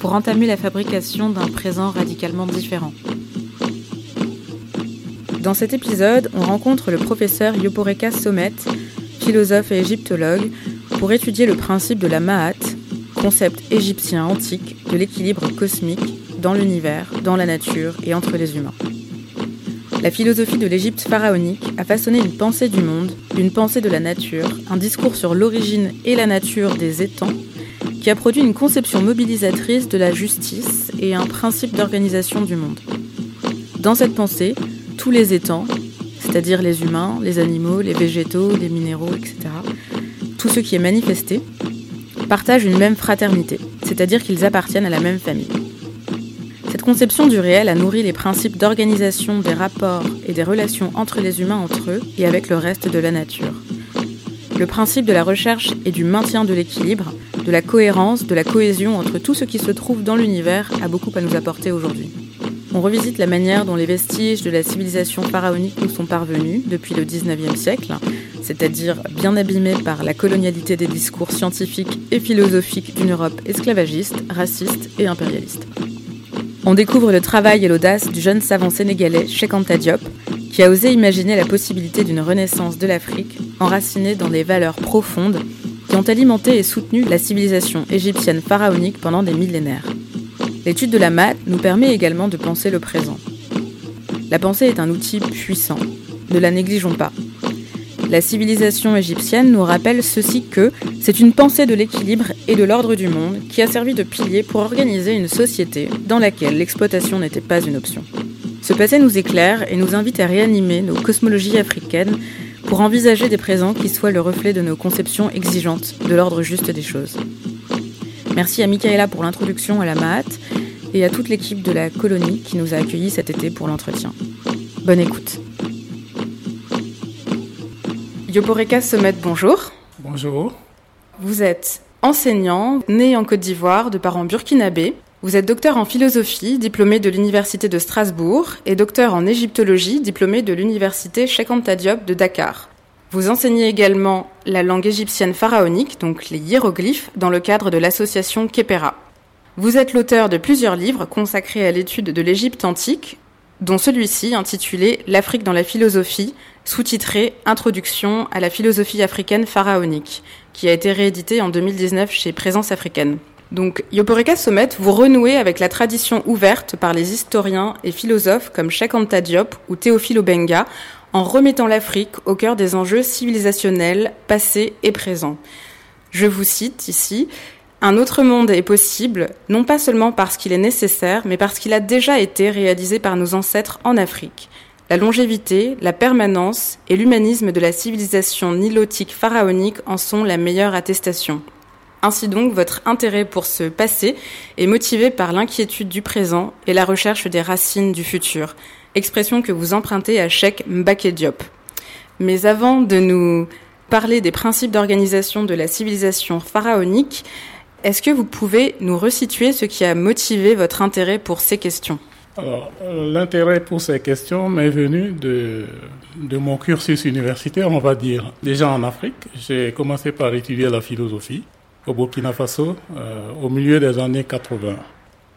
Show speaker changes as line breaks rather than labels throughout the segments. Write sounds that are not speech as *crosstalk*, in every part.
pour entamer la fabrication d'un présent radicalement différent. Dans cet épisode, on rencontre le professeur Yoporeka Somet, philosophe et égyptologue, pour étudier le principe de la Ma'at, concept égyptien antique de l'équilibre cosmique dans l'univers, dans la nature et entre les humains. La philosophie de l'Égypte pharaonique a façonné une pensée du monde, une pensée de la nature, un discours sur l'origine et la nature des étangs qui a produit une conception mobilisatrice de la justice et un principe d'organisation du monde. Dans cette pensée, tous les étangs, c'est-à-dire les humains, les animaux, les végétaux, les minéraux, etc., tout ce qui est manifesté, partagent une même fraternité, c'est-à-dire qu'ils appartiennent à la même famille. Cette conception du réel a nourri les principes d'organisation des rapports et des relations entre les humains entre eux et avec le reste de la nature. Le principe de la recherche et du maintien de l'équilibre de la cohérence, de la cohésion entre tout ce qui se trouve dans l'univers a beaucoup à nous apporter aujourd'hui. On revisite la manière dont les vestiges de la civilisation pharaonique nous sont parvenus depuis le 19e siècle, c'est-à-dire bien abîmés par la colonialité des discours scientifiques et philosophiques d'une Europe esclavagiste, raciste et impérialiste. On découvre le travail et l'audace du jeune savant sénégalais Cheikh Anta Diop, qui a osé imaginer la possibilité d'une renaissance de l'Afrique enracinée dans des valeurs profondes qui ont alimenté et soutenu la civilisation égyptienne pharaonique pendant des millénaires. L'étude de la maths nous permet également de penser le présent. La pensée est un outil puissant, ne la négligeons pas. La civilisation égyptienne nous rappelle ceci que c'est une pensée de l'équilibre et de l'ordre du monde qui a servi de pilier pour organiser une société dans laquelle l'exploitation n'était pas une option. Ce passé nous éclaire et nous invite à réanimer nos cosmologies africaines pour envisager des présents qui soient le reflet de nos conceptions exigeantes de l'ordre juste des choses. Merci à Michaela pour l'introduction à la MAAT et à toute l'équipe de la colonie qui nous a accueillis cet été pour l'entretien. Bonne écoute. Yoporeka Sommet, bonjour.
Bonjour.
Vous êtes enseignant, né en Côte d'Ivoire de parents burkinabés. Vous êtes docteur en philosophie, diplômé de l'Université de Strasbourg, et docteur en égyptologie, diplômé de l'Université Cheikh Anta Diop de Dakar. Vous enseignez également la langue égyptienne pharaonique, donc les hiéroglyphes, dans le cadre de l'association Kepera. Vous êtes l'auteur de plusieurs livres consacrés à l'étude de l'Égypte antique, dont celui-ci intitulé L'Afrique dans la philosophie, sous-titré Introduction à la philosophie africaine pharaonique, qui a été réédité en 2019 chez Présence africaine. Donc, Yoporeka Sommet, vous renouez avec la tradition ouverte par les historiens et philosophes comme Cheikh Anta Diop ou Théophile Obenga, en remettant l'Afrique au cœur des enjeux civilisationnels passés et présents. Je vous cite ici, un autre monde est possible, non pas seulement parce qu'il est nécessaire, mais parce qu'il a déjà été réalisé par nos ancêtres en Afrique. La longévité, la permanence et l'humanisme de la civilisation nilotique pharaonique en sont la meilleure attestation. Ainsi donc, votre intérêt pour ce passé est motivé par l'inquiétude du présent et la recherche des racines du futur, expression que vous empruntez à Cheikh Mbaké Diop. Mais avant de nous parler des principes d'organisation de la civilisation pharaonique, est-ce que vous pouvez nous resituer ce qui a motivé votre intérêt pour ces questions?
Alors, l'intérêt pour ces questions m'est venu de, de mon cursus universitaire, on va dire. Déjà en Afrique, j'ai commencé par étudier la philosophie au Burkina Faso au milieu des années 80.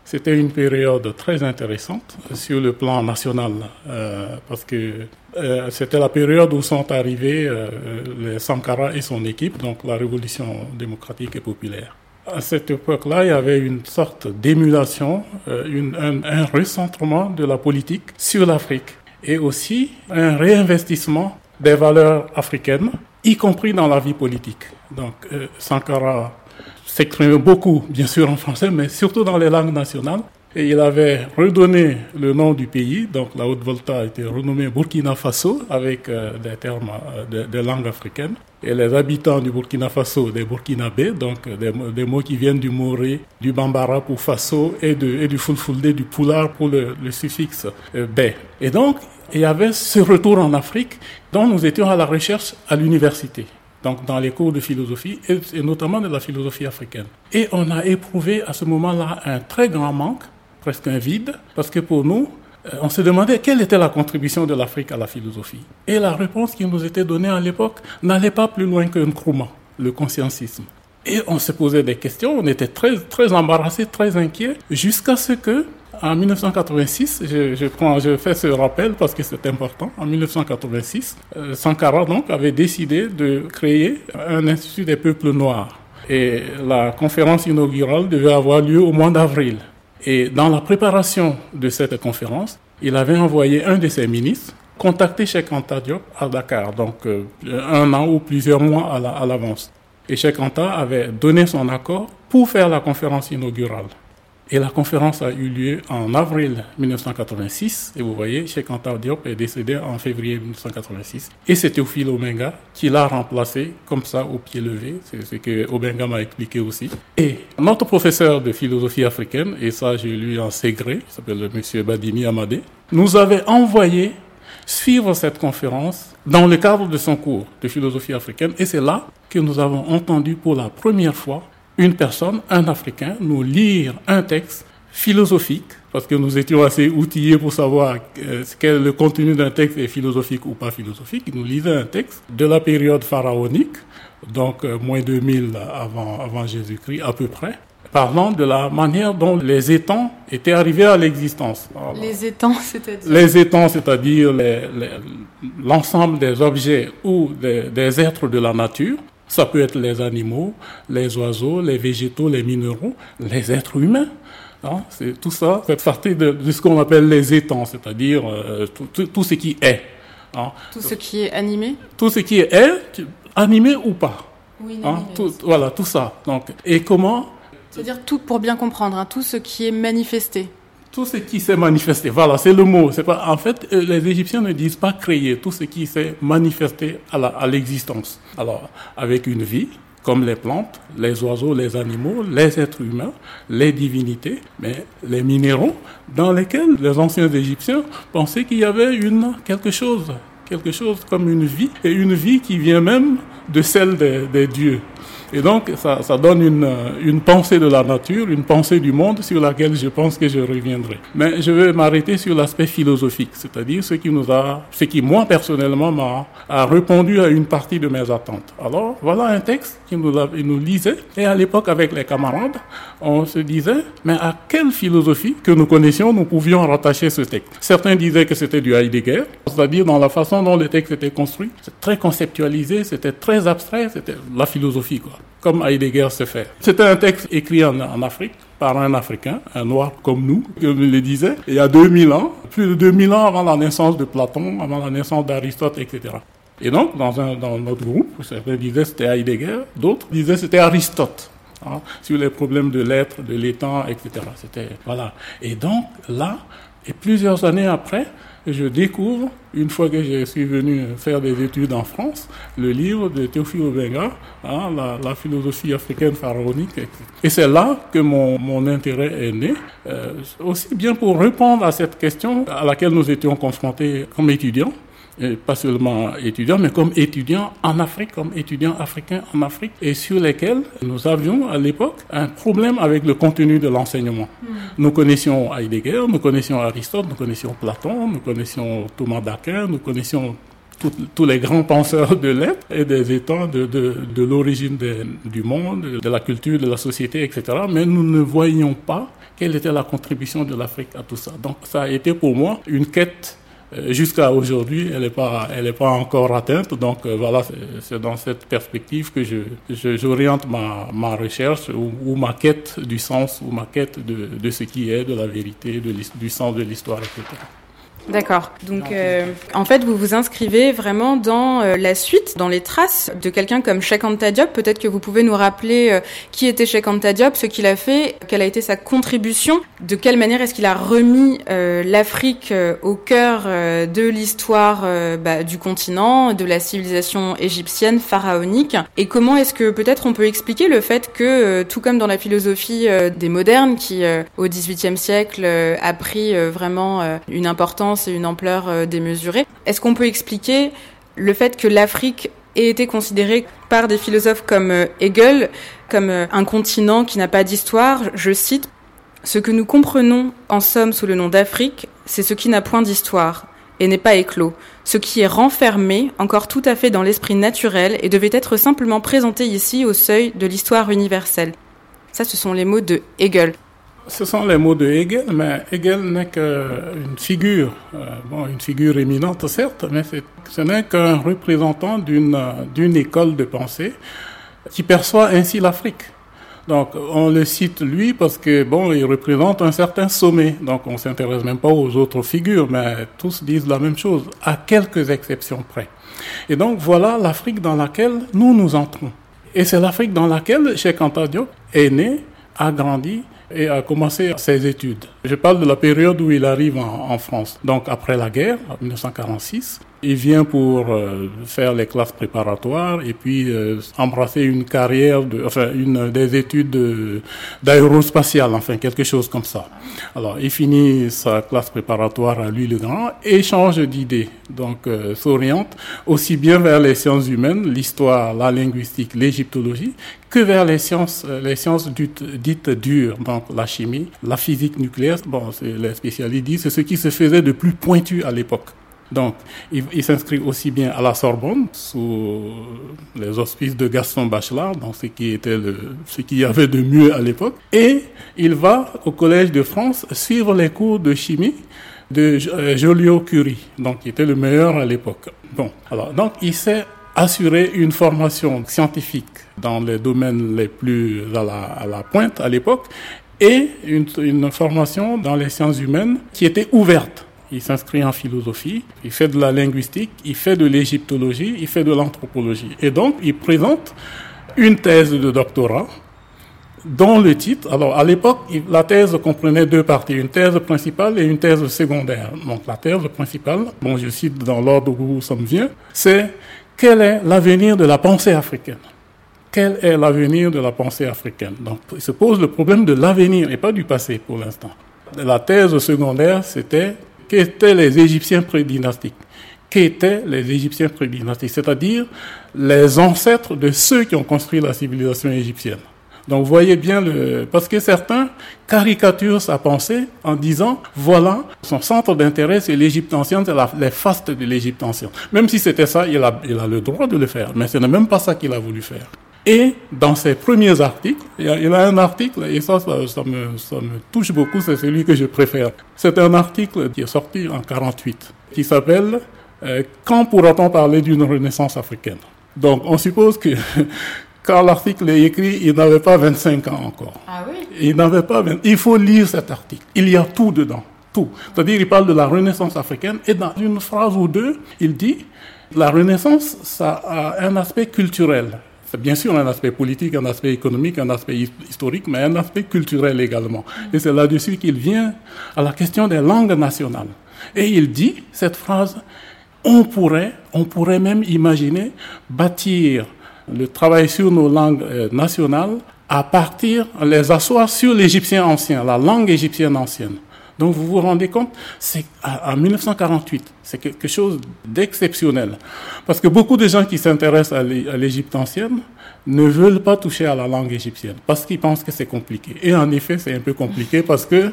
C'était une période très intéressante sur le plan national euh, parce que euh, c'était la période où sont arrivés euh, les Sankara et son équipe, donc la révolution démocratique et populaire. À cette époque-là, il y avait une sorte d'émulation, un recentrement de la politique sur l'Afrique et aussi un réinvestissement des valeurs africaines, y compris dans la vie politique. Donc Sankara s'exprimait beaucoup, bien sûr en français, mais surtout dans les langues nationales. Et il avait redonné le nom du pays, donc la Haute-Volta a été renommée Burkina Faso avec euh, des termes euh, des langues africaines. Et les habitants du Burkina Faso, des Burkinabés, donc des, mots qui viennent du Moré, du Bambara pour Faso et, de, et du Fulfulde, du Poulard pour le, suffixe euh, Bé. Et donc, il y avait ce retour en Afrique dont nous étions à la recherche à l'université donc dans les cours de philosophie, et, notamment de la philosophie africaine. Et on a éprouvé à ce moment-là un très grand manque, presque un vide, parce que pour nous, euh, on se demandait quelle était la contribution de l'Afrique à la philosophie. Et la réponse qui nous était donnée à l'époque n'allait pas plus loin qu'un Nkrumah, le consciencisme. Et on se posait des questions, on était très, très embarrassés, très inquiets, jusqu'à ce que en 1986, je, je, prends, je fais ce rappel parce que c'est important. En 1986, euh, Sankara donc avait décidé de créer un institut des peuples noirs. Et la conférence inaugurale devait avoir lieu au mois d'avril. Et dans la préparation de cette conférence, il avait envoyé un de ses ministres contacter Cheikh Anta Diop à Dakar, donc euh, un an ou plusieurs mois à l'avance. et Cheikh Anta avait donné son accord pour faire la conférence inaugurale. Et la conférence a eu lieu en avril 1986. Et vous voyez, Cheikh Anta Diop est décédé en février 1986. Et c'est Théophile Obenga qui l'a remplacé comme ça au pied levé. C'est ce que Obenga m'a expliqué aussi. Et notre professeur de philosophie africaine, et ça j'ai lu en Ségré, il s'appelle M. Badini Amadé, nous avait envoyé suivre cette conférence dans le cadre de son cours de philosophie africaine. Et c'est là que nous avons entendu pour la première fois une personne, un Africain, nous lire un texte philosophique, parce que nous étions assez outillés pour savoir euh, quel le contenu d'un texte est philosophique ou pas philosophique. Il nous lisait un texte de la période pharaonique, donc euh, moins 2000 avant, avant Jésus-Christ à peu près, parlant de la manière dont les étangs étaient arrivés à l'existence. *laughs*
Les étangs, c'est-à-dire?
Les étangs, c'est-à-dire l'ensemble des objets ou des, des êtres de la nature ça peut être les animaux, les oiseaux, les végétaux, les minéraux, les êtres humains. Hein, c'est tout ça, fait partie de, ce qu'on appelle les étangs, c'est-à-dire euh, tout, ce qui est.
Hein. Tout ce qui est animé?
Tout ce qui est, animé ou pas. Oui, hein, voilà, tout ça. Donc, et comment
C'est-à-dire tout, pour bien comprendre, tout ce qui est manifesté
tout ce qui s'est manifesté. Voilà, c'est le mot. C'est pas, en fait, euh, les Égyptiens ne disent pas créer, tout ce qui s'est manifesté à l'existence. Alors, avec une vie, comme les plantes, les oiseaux, les animaux, les êtres humains, les divinités, mais les minéraux, dans lesquels les anciens Égyptiens pensaient qu'il y avait une, quelque chose, quelque chose comme une vie, et une vie qui vient même de celle des dieux. Et donc, ça, donne une, une, pensée de la nature, une pensée du monde sur laquelle je pense que je reviendrai. Mais je vais m'arrêter sur l'aspect philosophique, c'est-à-dire ce qui nous a, ce qui moi personnellement m'a a répondu à une partie de mes attentes. Alors, voilà un texte qui nous, nous lisait. Et à l'époque, avec les camarades, on se disait, mais à quelle philosophie que nous connaissions, nous pouvions rattacher ce texte? Certains disaient que c'était du Heidegger, c'est-à-dire dans la façon dont le texte était construit. C'est très conceptualisé, c'était très abstrait, c'était la philosophie, comme Heidegger se fait. C'était un texte écrit en, Afrique par un Africain, un noir comme nous, comme je le disais, il y a 2000 ans, plus de 2000 ans avant la naissance de Platon, avant la naissance d'Aristote, etc. Et donc, dans, notre groupe, certains disaient c'était Heidegger, d'autres disaient c'était Aristote. Hein, sur les problèmes de l'être, de l'étang, etc. Voilà. Et donc là, et plusieurs années après, je découvre, une fois que je suis venu faire des études en France, le livre de Théophile Obenga, hein, la, philosophie africaine pharaonique. Et c'est là que mon, mon intérêt est né, euh, aussi bien pour répondre à cette question à laquelle nous étions confrontés comme étudiants, et pas seulement étudiant, mais comme étudiant en Afrique, comme étudiant africain en Afrique, et sur lesquels nous avions à l'époque un problème avec le contenu de l'enseignement. Hmm. Nous connaissions Heidegger, nous connaissions Aristote, nous connaissions Platon, nous connaissions Thomas d'Aquin, nous connaissions tous les grands penseurs de l'être et des États de, de, de l'origine du monde, de la culture, de la société, etc. Mais nous ne voyions pas quelle était la contribution de l'Afrique à tout ça. Donc ça a été pour moi une quête jusqu'à aujourd'hui, elle n'est pas, elle est pas encore atteinte. Donc euh, voilà, c'est dans cette perspective que je, j'oriente ma, ma recherche ou, ma quête du sens ou ma quête de, de ce qui est, de la vérité, du sens de l'histoire, etc.
D'accord. Donc, euh, en fait, vous vous inscrivez vraiment dans euh, la suite, dans les traces de quelqu'un comme Cheikh Anta Diop. Peut-être que vous pouvez nous rappeler euh, qui était Cheikh Anta Diop, ce qu'il a fait, quelle a été sa contribution, de quelle manière est-ce qu'il a remis l'Afrique au cœur de l'histoire bah, du continent, de la civilisation égyptienne pharaonique, et comment est-ce que peut-être on peut expliquer le fait que, tout comme dans la philosophie des modernes, qui au XVIIIe siècle a pris vraiment une importance et une ampleur euh, démesurée. Est-ce qu'on peut expliquer le fait que l'Afrique ait été considérée par des philosophes comme euh, Hegel comme euh, un continent qui n'a pas d'histoire? Je cite Ce que nous comprenons en somme sous le nom d'Afrique, c'est ce qui n'a point d'histoire et n'est pas éclos, ce qui est renfermé encore tout à fait dans l'esprit naturel et devait être simplement présenté ici au seuil de l'histoire universelle. Ça, ce sont les mots de Hegel.
Ce sont les mots de Hegel, mais Hegel n'est qu'une figure, euh, bon, une figure éminente certes, mais ce n'est qu'un représentant d'une école de pensée qui perçoit ainsi l'Afrique. Donc on le cite lui parce que bon, il représente un certain sommet. Donc on s'intéresse même pas aux autres figures, mais tous disent la même chose, à quelques exceptions près. Et donc voilà l'Afrique dans laquelle nous nous entrons. Et c'est l'Afrique dans laquelle Cheikh Anta Diop est né, a grandi et a commencé ses études. Je parle de la période où il arrive en, France, donc après la guerre, en 1946. Il vient pour euh, faire les classes préparatoires et puis euh, embrasser une carrière, enfin une des études d'aérospatiale, enfin quelque chose comme ça. Alors il finit sa classe préparatoire à Louis le Grand et change d'idée, donc euh, s'oriente aussi bien vers les sciences humaines, l'histoire, la linguistique, l'égyptologie, que vers les sciences, les sciences dites dures, donc la chimie, la physique nucléaire. Bon, les spécialistes c'est ce qui se faisait de plus pointu à l'époque. Donc, il, s'inscrit aussi bien à la Sorbonne, sous les auspices de Gaston Bachelard, donc ce qui était ce qu'il y avait de mieux à l'époque. Et il va au Collège de France suivre les cours de chimie de euh, Joliot-Curie, donc qui était le meilleur à l'époque. Bon, alors, donc il s'est assuré une formation scientifique dans les domaines les plus à la pointe à l'époque et une, une formation dans les sciences humaines qui était ouverte il s'inscrit en philosophie, il fait de la linguistique, il fait de l'égyptologie, il fait de l'anthropologie. Et donc, il présente une thèse de doctorat dont le titre, alors à l'époque, la thèse comprenait deux parties, une thèse principale et une thèse secondaire. Donc la thèse principale, bon, je cite dans l'ordre où ça me vient, c'est quel est l'avenir de la pensée africaine? Quel est l'avenir de la pensée africaine Donc il se pose le problème de l'avenir et pas du passé pour l'instant. La thèse secondaire, c'était qu'étaient les Égyptiens prédynastiques Qu'étaient les Égyptiens prédynastiques? C'est-à-dire les ancêtres de ceux qui ont construit la civilisation égyptienne. Donc vous voyez bien le... Parce que certains caricaturent sa pensée en disant, voilà, son centre d'intérêt, c'est l'Égypte ancienne, c'est les fastes de l'Égypte ancienne. Même si c'était ça, il a, il a le droit de le faire. Mais ce n'est même pas ça qu'il a voulu faire. Et dans ses premiers articles, il y a, un article, et ça, ça, me, ça me touche beaucoup, c'est celui que je préfère. C'est un article qui est sorti en 48, qui s'appelle euh, Quand pourra-t-on parler d'une renaissance africaine? Donc on suppose que *laughs* quand l'article est écrit, il n'avait pas 25 ans encore.
Ah oui?
Il n'avait pas 20... Il faut lire cet article. Il y a tout dedans. Tout. C'est-à-dire, il parle de la renaissance africaine et dans une phrase ou deux, il dit la renaissance, ça a un aspect culturel bien sûr un aspect politique, un aspect économique, un aspect historique, mais un aspect culturel également. Et c'est là-dessus qu'il vient à la question des langues nationales. Et il dit cette phrase, on pourrait, on pourrait même imaginer bâtir le travail sur nos langues euh, nationales à partir, les asseoir sur l'égyptien ancien, la langue égyptienne ancienne. Donc vous vous rendez compte, c'est en 1948, c'est quelque chose d'exceptionnel. Parce que beaucoup de gens qui s'intéressent à l'Égypte ancienne ne veulent pas toucher à la langue égyptienne parce qu'ils pensent que c'est compliqué. Et en effet, c'est un peu compliqué parce que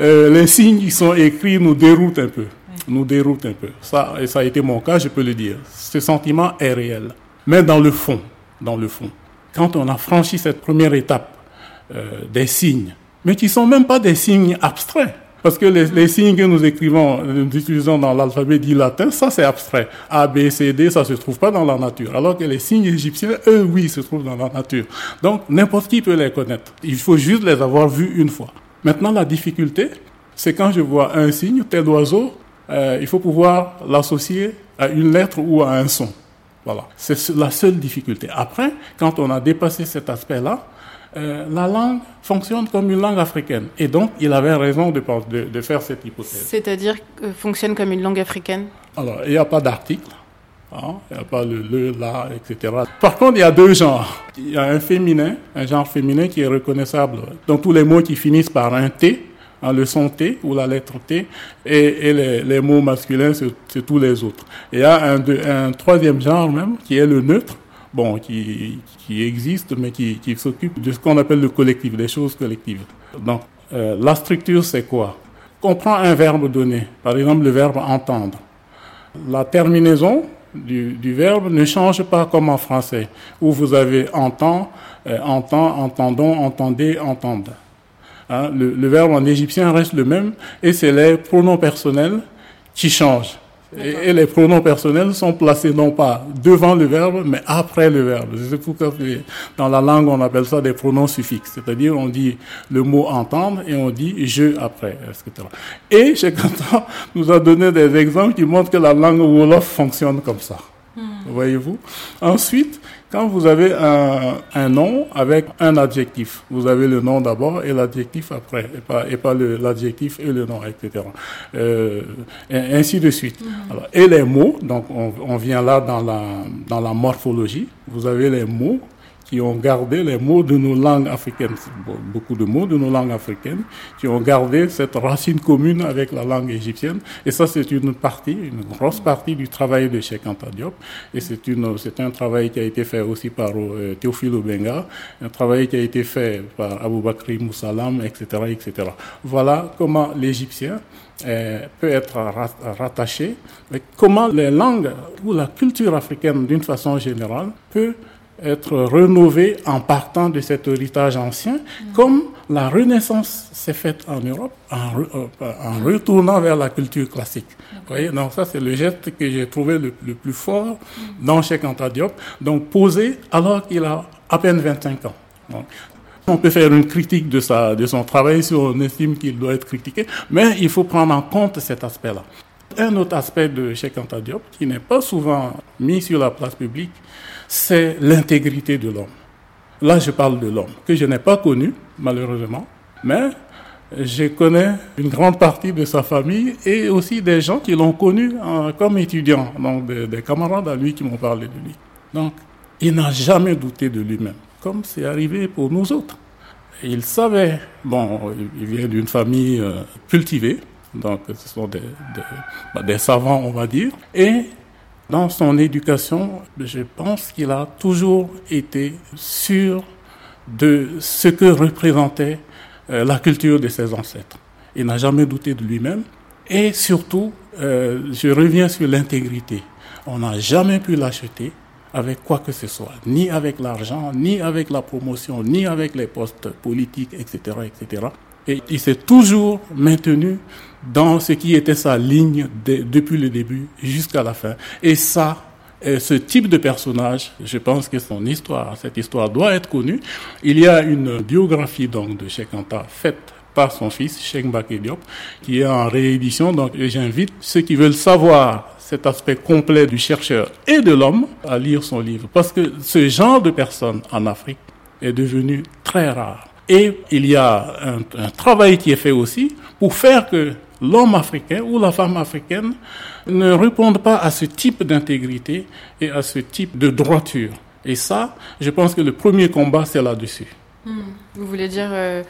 euh, les signes qui sont écrits nous déroutent un peu. Nous déroutent un peu. Ça, et ça a été mon cas, je peux le dire. Ce sentiment est réel. Mais dans le fond, dans le fond, quand on a franchi cette première étape euh, des signes, mais qui sont même pas des signes abstraits, parce que les, signes que nous écrivons, nous utilisons dans l'alphabet dit latin, ça c'est abstrait. A, B, C, D, ça se trouve pas dans la nature. Alors que les signes égyptiens, eux, oui, se trouvent dans la nature. Donc n'importe qui peut les connaître. Il faut juste les avoir vus une fois. Maintenant, la difficulté, c'est quand je vois un signe, tel oiseau, euh, il faut pouvoir l'associer à une lettre ou à un son. Voilà. C'est la seule difficulté. Après, quand on a dépassé cet aspect-là, euh, la langue fonctionne comme une langue africaine. Et donc, il avait raison de, de, faire cette hypothèse.
C'est-à-dire fonctionne comme une langue africaine?
Alors, il n'y a pas d'article. Hein, il n'y a pas le le, la, etc. Par contre, il y a deux genres. Il y a un féminin, un genre féminin qui est reconnaissable dans tous les mots qui finissent par un T, hein, le son T ou la lettre T, et, les, les, mots masculins, c'est tous les autres. il y a un, un troisième genre même, qui est le neutre, bon, qui, qui existe, mais qui, qui s'occupe de ce qu'on appelle le collectif, des choses collectives. Donc, euh, la structure, c'est quoi? On prend un verbe donné, par exemple le verbe entendre. La terminaison du, du verbe ne change pas comme en français, où vous avez entend, euh, entend, entendons, entendez, entendre. Hein, le, le verbe en égyptien reste le même, et c'est les pronoms personnels qui changent. Et, les pronoms personnels sont placés non pas devant le verbe, mais après le verbe. C'est pourquoi dans la langue, on appelle ça des pronoms suffixes. C'est-à-dire, on dit le mot entendre et on dit je après, etc. Et chez Kantan *laughs* nous a donné des exemples qui montrent que la langue Wolof fonctionne comme ça. Voyez-vous Ensuite, quand vous avez un, un, nom avec un adjectif, vous avez le nom d'abord et l'adjectif après, et pas, et pas l'adjectif et le nom, etc. Euh, et ainsi de suite. Alors, et les mots, donc on, on, vient là dans la, dans la morphologie, vous avez les mots qui ont gardé les mots de nos langues africaines, beaucoup de mots de nos langues africaines, qui ont gardé cette racine commune avec la langue égyptienne. Et ça, c'est une partie, une grosse partie du travail de Cheikh Anta Diop. Et c'est un travail qui a été fait aussi par euh, Théophile Obenga, un travail qui a été fait par Aboubakri Moussalam, etc., etc. Voilà comment l'Égyptien euh, peut être rattaché, mais comment les langues ou la culture africaine, d'une façon générale, peut être rénové en partant de cet héritage ancien, comme la Renaissance s'est faite en Europe en, euh, en, retournant vers la culture classique. Vous voyez, donc ça c'est le geste que j'ai trouvé le, plus fort dans Cheikh Anta Diop, donc posé alors qu'il a à peine 25 ans. on peut faire une critique de, sa, de son travail si on estime qu'il doit être critiqué, mais il faut prendre en compte cet aspect-là. Un autre aspect de Cheikh Anta Diop qui n'est pas souvent mis sur la place publique, c'est l'intégrité de l'homme. Là, je parle de l'homme, que je n'ai pas connu, malheureusement, mais je connais une grande partie de sa famille et aussi des gens qui l'ont connu comme étudiant, donc des, camarades à lui qui m'ont parlé de lui. Donc, il n'a jamais douté de lui-même, comme c'est arrivé pour nous autres. Il savait, bon, il vient d'une famille euh, cultivée, donc ce sont des, des, des savants, on va dire, et dans son éducation, je pense qu'il a toujours été sûr de ce que représentait euh, la culture de ses ancêtres. Il n'a jamais douté de lui-même. Et surtout, euh, je reviens sur l'intégrité. On n'a jamais pu l'acheter avec quoi que ce soit, ni avec l'argent, ni avec la promotion, ni avec les postes politiques, etc., etc. Et il s'est toujours maintenu dans ce qui était sa ligne depuis le début jusqu'à la fin. Et ça, ce type de personnage, je pense que son histoire, cette histoire doit être connue. Il y a une biographie donc de Cheikh Anta faite par son fils, Cheikh Mbaké Diop, qui est en réédition. Donc j'invite ceux qui veulent savoir cet aspect complet du chercheur et de l'homme à lire son livre. Parce que ce genre de personne en Afrique est devenu très rare. Et il y a un, un travail qui est fait aussi pour faire que l'homme africain ou la femme africaine ne répondent pas à ce type d'intégrité et à ce type de droiture. Et ça, je pense que le premier combat, c'est là-dessus.
Hmm. Vous voulez dire, euh,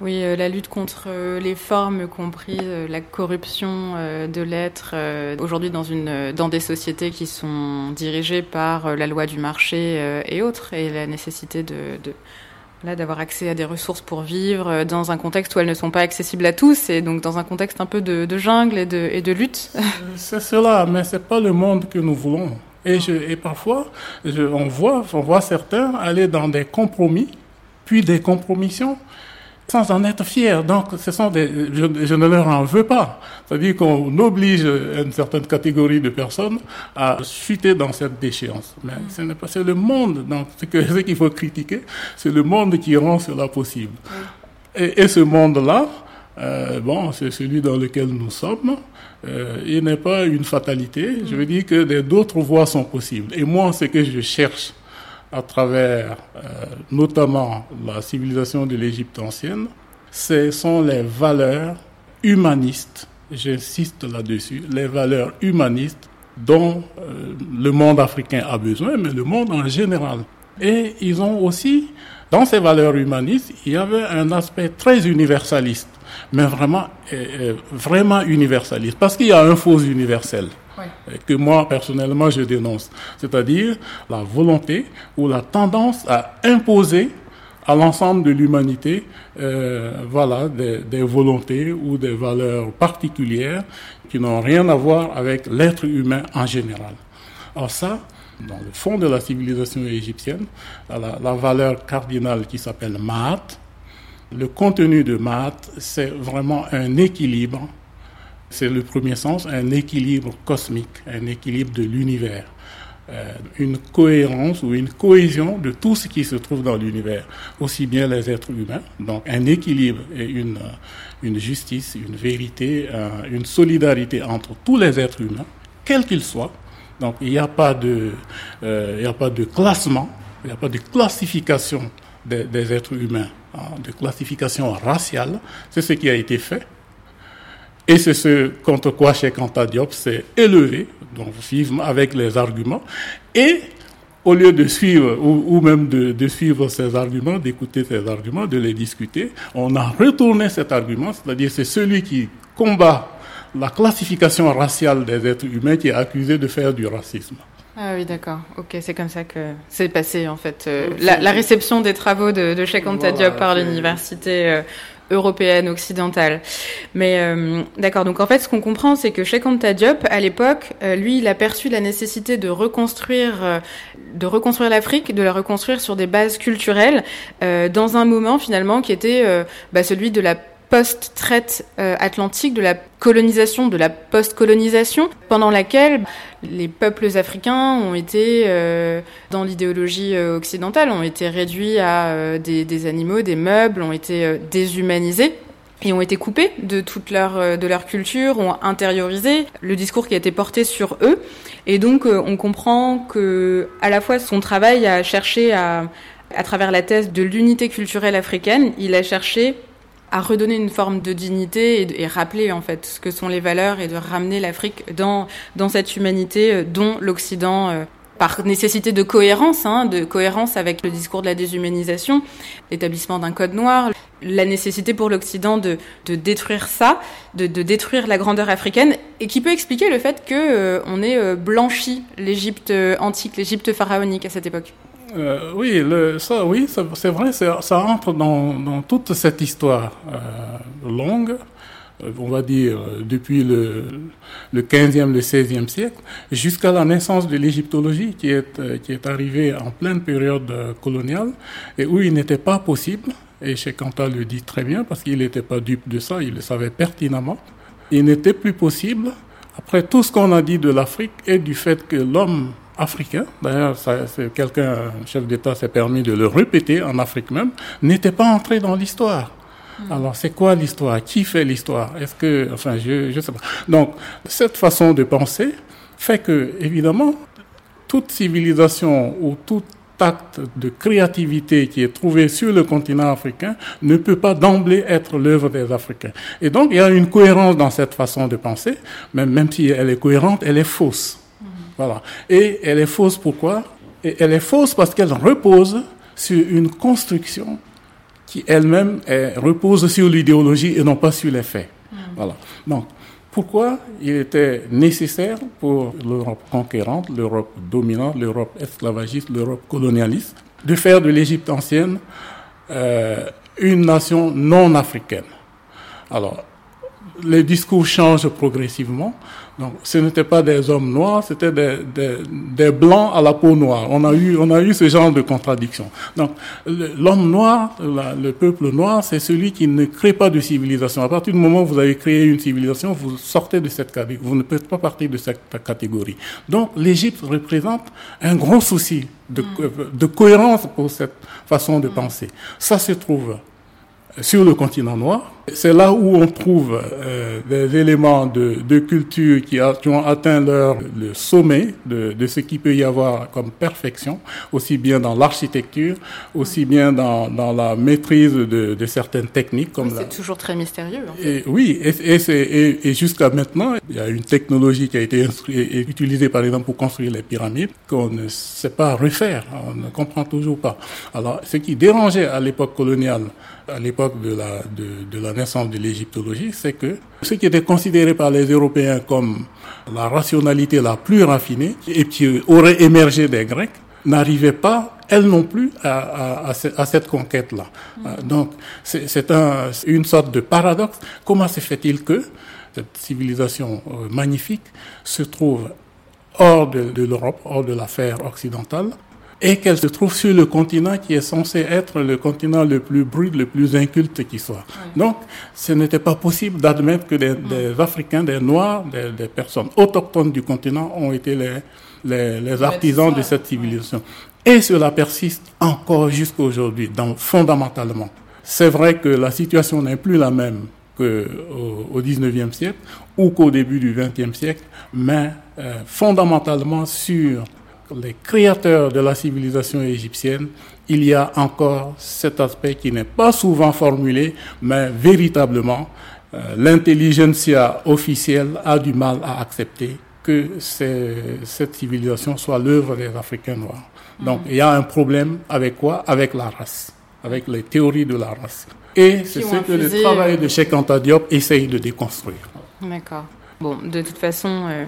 Oui, euh, la lutte contre euh, les formes, compris la corruption de l'être, aujourd'hui dans, une, dans des sociétés qui sont dirigées par la loi du marché et autres, et la nécessité de là d'avoir accès à des ressources pour vivre dans un contexte où elles ne sont pas accessibles à tous, et donc dans un contexte un peu de, jungle et de, et de lutte. *laughs*
C'est cela, mais c'est pas le monde que nous voulons. Et, je, et parfois, je, on, voit, on voit certains aller dans des compromis, puis des compromissions sans en être fier. Donc, ce sont des, je, ne leur en veux pas. C'est-à-dire qu'on oblige une certaine catégorie de personnes à chuter dans cette déchéance. Mais ce n'est pas, c'est le monde. Donc, ce qu'il faut critiquer, c'est le monde qui rend cela possible. Et, et, ce monde-là, euh, bon, c'est celui dans lequel nous sommes. Euh, il n'est pas une fatalité. Je veux dire que d'autres voies sont possibles. Et moi, ce que je cherche, à travers euh, notamment la civilisation de l'Égypte ancienne, ce sont les valeurs humanistes, j'insiste là-dessus, les valeurs humanistes dont euh, le monde africain a besoin, mais le monde en général. Et ils ont aussi, dans ces valeurs humanistes, il y avait un aspect très universaliste, mais vraiment, euh, vraiment universaliste, parce qu'il y a un faux universel que moi personnellement je dénonce, c'est-à-dire la volonté ou la tendance à imposer à l'ensemble de l'humanité, euh, voilà, des, volontés ou des valeurs particulières qui n'ont rien à voir avec l'être humain en général. Alors ça, dans le fond de la civilisation égyptienne, la, la valeur cardinale qui s'appelle Maat, le contenu de Maat, c'est vraiment un équilibre c'est le premier sens, un équilibre cosmique, un équilibre de l'univers. Euh, une cohérence ou une cohésion de tout ce qui se trouve dans l'univers, aussi bien les êtres humains, donc un équilibre et une, une justice, une vérité, euh, une solidarité entre tous les êtres humains, quels qu'ils soient. Donc il n'y a, pas de, euh, classement, il n'y a pas de classification des, des êtres humains, hein, de classification raciale, c'est ce qui a été fait et c'est ce contre quoi Anta Diop s'est élevé, donc vivement avec les arguments. Et au lieu de suivre, ou, même de, de, suivre ces arguments, d'écouter ces arguments, de les discuter, on a retourné cet argument, c'est-à-dire c'est celui qui combat la classification raciale des êtres humains qui est accusé de faire du racisme.
Ah oui, d'accord. Ok, c'est comme ça que c'est passé en fait. Euh, la, la, réception des travaux de, de Cheikh Anta Diop par l'université euh, européenne, occidentale. Mais euh, d'accord, donc en fait, ce qu'on comprend, c'est que Cheikh Anta Diop, à l'époque, euh, lui, il a perçu la nécessité de reconstruire, euh, de reconstruire l'Afrique, de la reconstruire sur des bases culturelles, dans un moment finalement qui était bah, celui de la post-traite euh, atlantique, de la colonisation, de la post-colonisation, pendant laquelle les peuples africains ont été, euh, dans l'idéologie euh, occidentale, ont été réduits à des, animaux, des meubles, ont été déshumanisés et ont été coupés de toute leur de leur culture, ont intériorisé le discours qui a été porté sur eux. Et donc on comprend que à la fois son travail a cherché à à travers la thèse de l'unité culturelle africaine, il a cherché à redonner une forme de dignité et, rappeler en fait ce que sont les valeurs et de ramener l'Afrique dans dans cette humanité euh, dont l'Occident euh, par nécessité de cohérence, hein, de cohérence avec le discours de la déshumanisation, l'établissement d'un code noir, la nécessité pour l'Occident de, de, détruire ça, de, de, détruire la grandeur africaine, et qui peut expliquer le fait que euh, on ait blanchi l'Égypte antique, l'Égypte pharaonique à cette époque.
Euh, oui, ça, oui, c'est vrai, ça entre dans, toute cette histoire euh, longue, euh, on va dire depuis le, le 15e, le 16e siècle, jusqu'à la naissance de l'égyptologie qui est, qui est arrivée en pleine période coloniale et où il n'était pas possible, et Anta le dit très bien parce qu'il n'était pas dupe de ça, il le savait pertinemment, il n'était plus possible, après tout ce qu'on a dit de l'Afrique et du fait que l'homme africain, d'ailleurs, quelqu'un, un chef d'État s'est permis de le répéter en Afrique même, n'était pas entré dans l'histoire. Hmm. Alors, c'est quoi l'histoire? Qui fait l'histoire? Est-ce que, enfin, je ne sais pas. Donc, cette façon de penser fait que, évidemment, toute civilisation ou tout acte de créativité qui est trouvé sur le continent africain ne peut pas d'emblée être l'œuvre des Africains. Et donc, il y a une cohérence dans cette façon de penser, même, même si elle est cohérente, elle est fausse. Voilà. Et elle est fausse pourquoi? Et Elle est fausse parce qu'elle repose sur une construction qui elle-même repose sur l'idéologie et non pas sur les faits. Hmm. Voilà. Donc, pourquoi il était nécessaire pour l'Europe conquérante, l'Europe dominante, l'Europe esclavagiste, l'Europe colonialiste, de faire de l'Égypte ancienne euh, une nation non africaine? Alors, les discours changent progressivement. Donc, ce n'étaient pas des hommes noirs, c'était des, des, des, blancs à la peau noire. On a eu, on a eu ce genre de contradiction. Donc, l'homme noir, le peuple noir, c'est celui qui ne crée pas de civilisation. À partir du moment où vous avez créé une civilisation, vous sortez de cette catégorie. Vous ne faites pas partie de cette catégorie. Donc, l'Égypte représente un gros souci de, mm. de cohérence pour cette façon de penser. Ça se trouve sur le continent noir. C'est là où on trouve euh, des éléments de, de culture qui, ont atteint leur, le sommet de, de, ce qu'il peut y avoir comme perfection, aussi bien dans l'architecture, aussi bien dans, dans la maîtrise de, de certaines techniques.
comme C'est toujours très mystérieux. En
fait. et, oui, et, et, et jusqu'à maintenant, il y a une technologie qui a été utilisée par exemple pour construire les pyramides qu'on ne sait pas refaire, on ne comprend toujours pas. Alors, ce qui dérangeait à l'époque coloniale, à l'époque de la, de, de la naissance de l'égyptologie, c'est que ce qui était considéré par les Européens comme la rationalité la plus raffinée et qui aurait émergé des Grecs, n'arrivait pas, elle non plus, à, à, à cette conquête-là. Mm. Donc, c'est un, une sorte de paradoxe. Comment se fait-il que cette civilisation euh, magnifique se trouve hors de, de l'Europe, hors de l'affaire occidentale, et qu'elle se trouve sur le continent qui est censé être le continent le plus brut, le plus inculte qui soit. Donc, ce n'était pas possible d'admettre que des, des, Africains, des Noirs, des, des, personnes autochtones du continent ont été les, les, les artisans de cette civilisation. Et cela persiste encore jusqu'à aujourd'hui, fondamentalement. C'est vrai que la situation n'est plus la même qu'au au 19e siècle ou qu'au début du 20e siècle, mais euh, fondamentalement sur les créateurs de la civilisation égyptienne, il y a encore cet aspect qui n'est pas souvent formulé, mais véritablement, euh, l'intelligentsia officielle a du mal à accepter que cette civilisation soit l'œuvre des Africains noirs. Donc il y a un problème avec quoi? Avec la race, avec les théories de la race. Et c'est ce que le travail de Cheikh Anta Diop essaye de déconstruire.
D'accord. Bon, de toute façon, euh,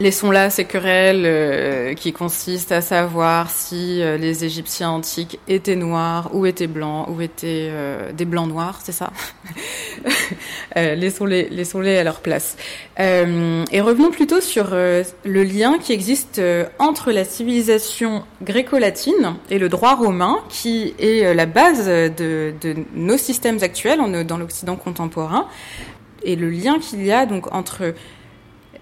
Laissons là ces querelles euh, qui consistent à savoir si euh, les Égyptiens antiques étaient noirs ou étaient blancs ou étaient euh, des blancs noirs, c'est ça *laughs* Laissons-les laissons -les à leur place. et revenons plutôt sur le lien qui existe entre la civilisation gréco-latine et le droit romain, qui est la base de, de nos systèmes actuels dans l'Occident contemporain, et le lien qu'il y a donc entre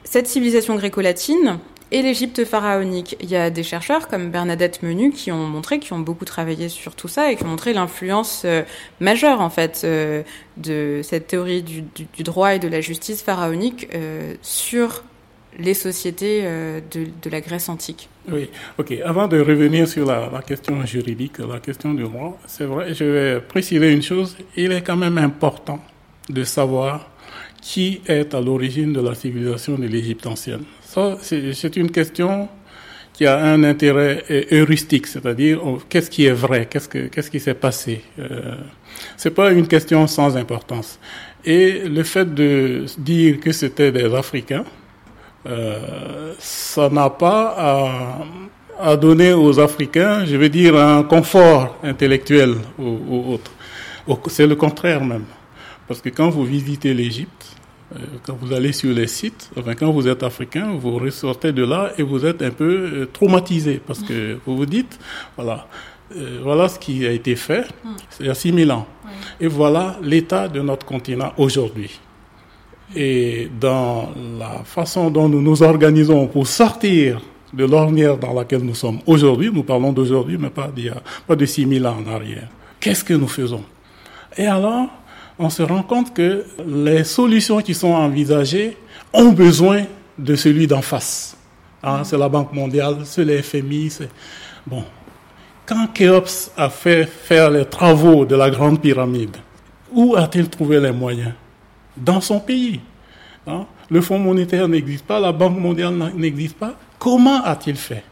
cette civilisation gréco-latine et l'Égypte pharaonique. Il y a des chercheurs comme Bernadette Menu qui ont montré, qui ont beaucoup travaillé sur tout ça et qui ont montré l'influence euh, majeure en fait euh, de cette théorie du, droit et de la justice pharaonique euh, sur les sociétés de, de, la Grèce antique.
Oui, ok. Avant de revenir sur la, la question juridique, la question du droit, c'est vrai, je vais préciser une chose. Il est quand même important de savoir qui est à l'origine de la civilisation de l'Égypte ancienne Ça, c'est une question qui a un intérêt heuristique, c'est-à-dire oh, qu'est-ce qui est vrai, qu'est-ce, que, qu'est-ce qui s'est passé? Euh, c'est pas une question sans importance. Et le fait de dire que c'était des Africains, euh, ça n'a pas à, donner aux Africains, je veux dire, un confort intellectuel ou, autre. C'est le contraire même. Parce que quand vous visitez l'Égypte, euh, quand vous allez sur les sites, enfin, quand vous êtes africain, vous ressortez de là et vous êtes un peu euh, traumatisé parce que *laughs* vous vous dites, voilà, euh, voilà ce qui a été fait il y a 6000 ans. Et voilà l'état de notre continent aujourd'hui. Et dans la façon dont nous nous organisons pour sortir de l'ornière dans laquelle nous sommes aujourd'hui, nous parlons d'aujourd'hui, mais pas, d'il y a, pas de 6000 ans en arrière, qu'est-ce que nous faisons? Et alors, on se rend compte que les solutions qui sont envisagées ont besoin de celui d'en face. Hein, c'est la Banque mondiale, c'est les FMI. Bon. Quand Khéops a fait faire les travaux de la Grande Pyramide, où a-t-il trouvé les moyens? Dans son pays. Hein. Le Fonds monétaire n'existe pas, la Banque mondiale n'existe pas. Comment a-t-il fait?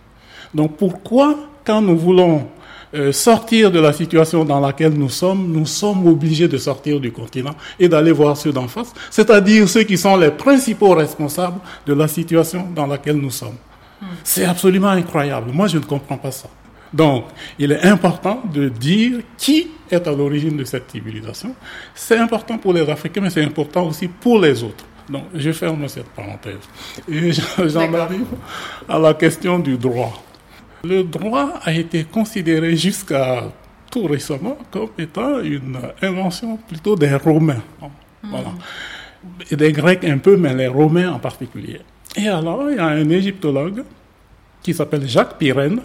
Donc pourquoi, quand nous voulons euh, sortir de la situation dans laquelle nous sommes, nous sommes obligés de sortir du continent et d'aller voir ceux d'en face, c'est-à-dire ceux qui sont les principaux responsables de la situation dans laquelle nous sommes. Hmm. C'est absolument incroyable. Moi, je ne comprends pas ça. Donc, il est important de dire qui est à l'origine de cette civilisation. C'est important pour les Africains, mais c'est important aussi pour les autres. Donc, je ferme cette parenthèse. Et j'en arrive à la question du droit. Le droit a été considéré jusqu'à tout récemment comme étant une invention plutôt des Romains. Voilà. Et des Grecs un peu, mais les Romains en particulier. Et alors, il y a un égyptologue qui s'appelle Jacques Pirenne,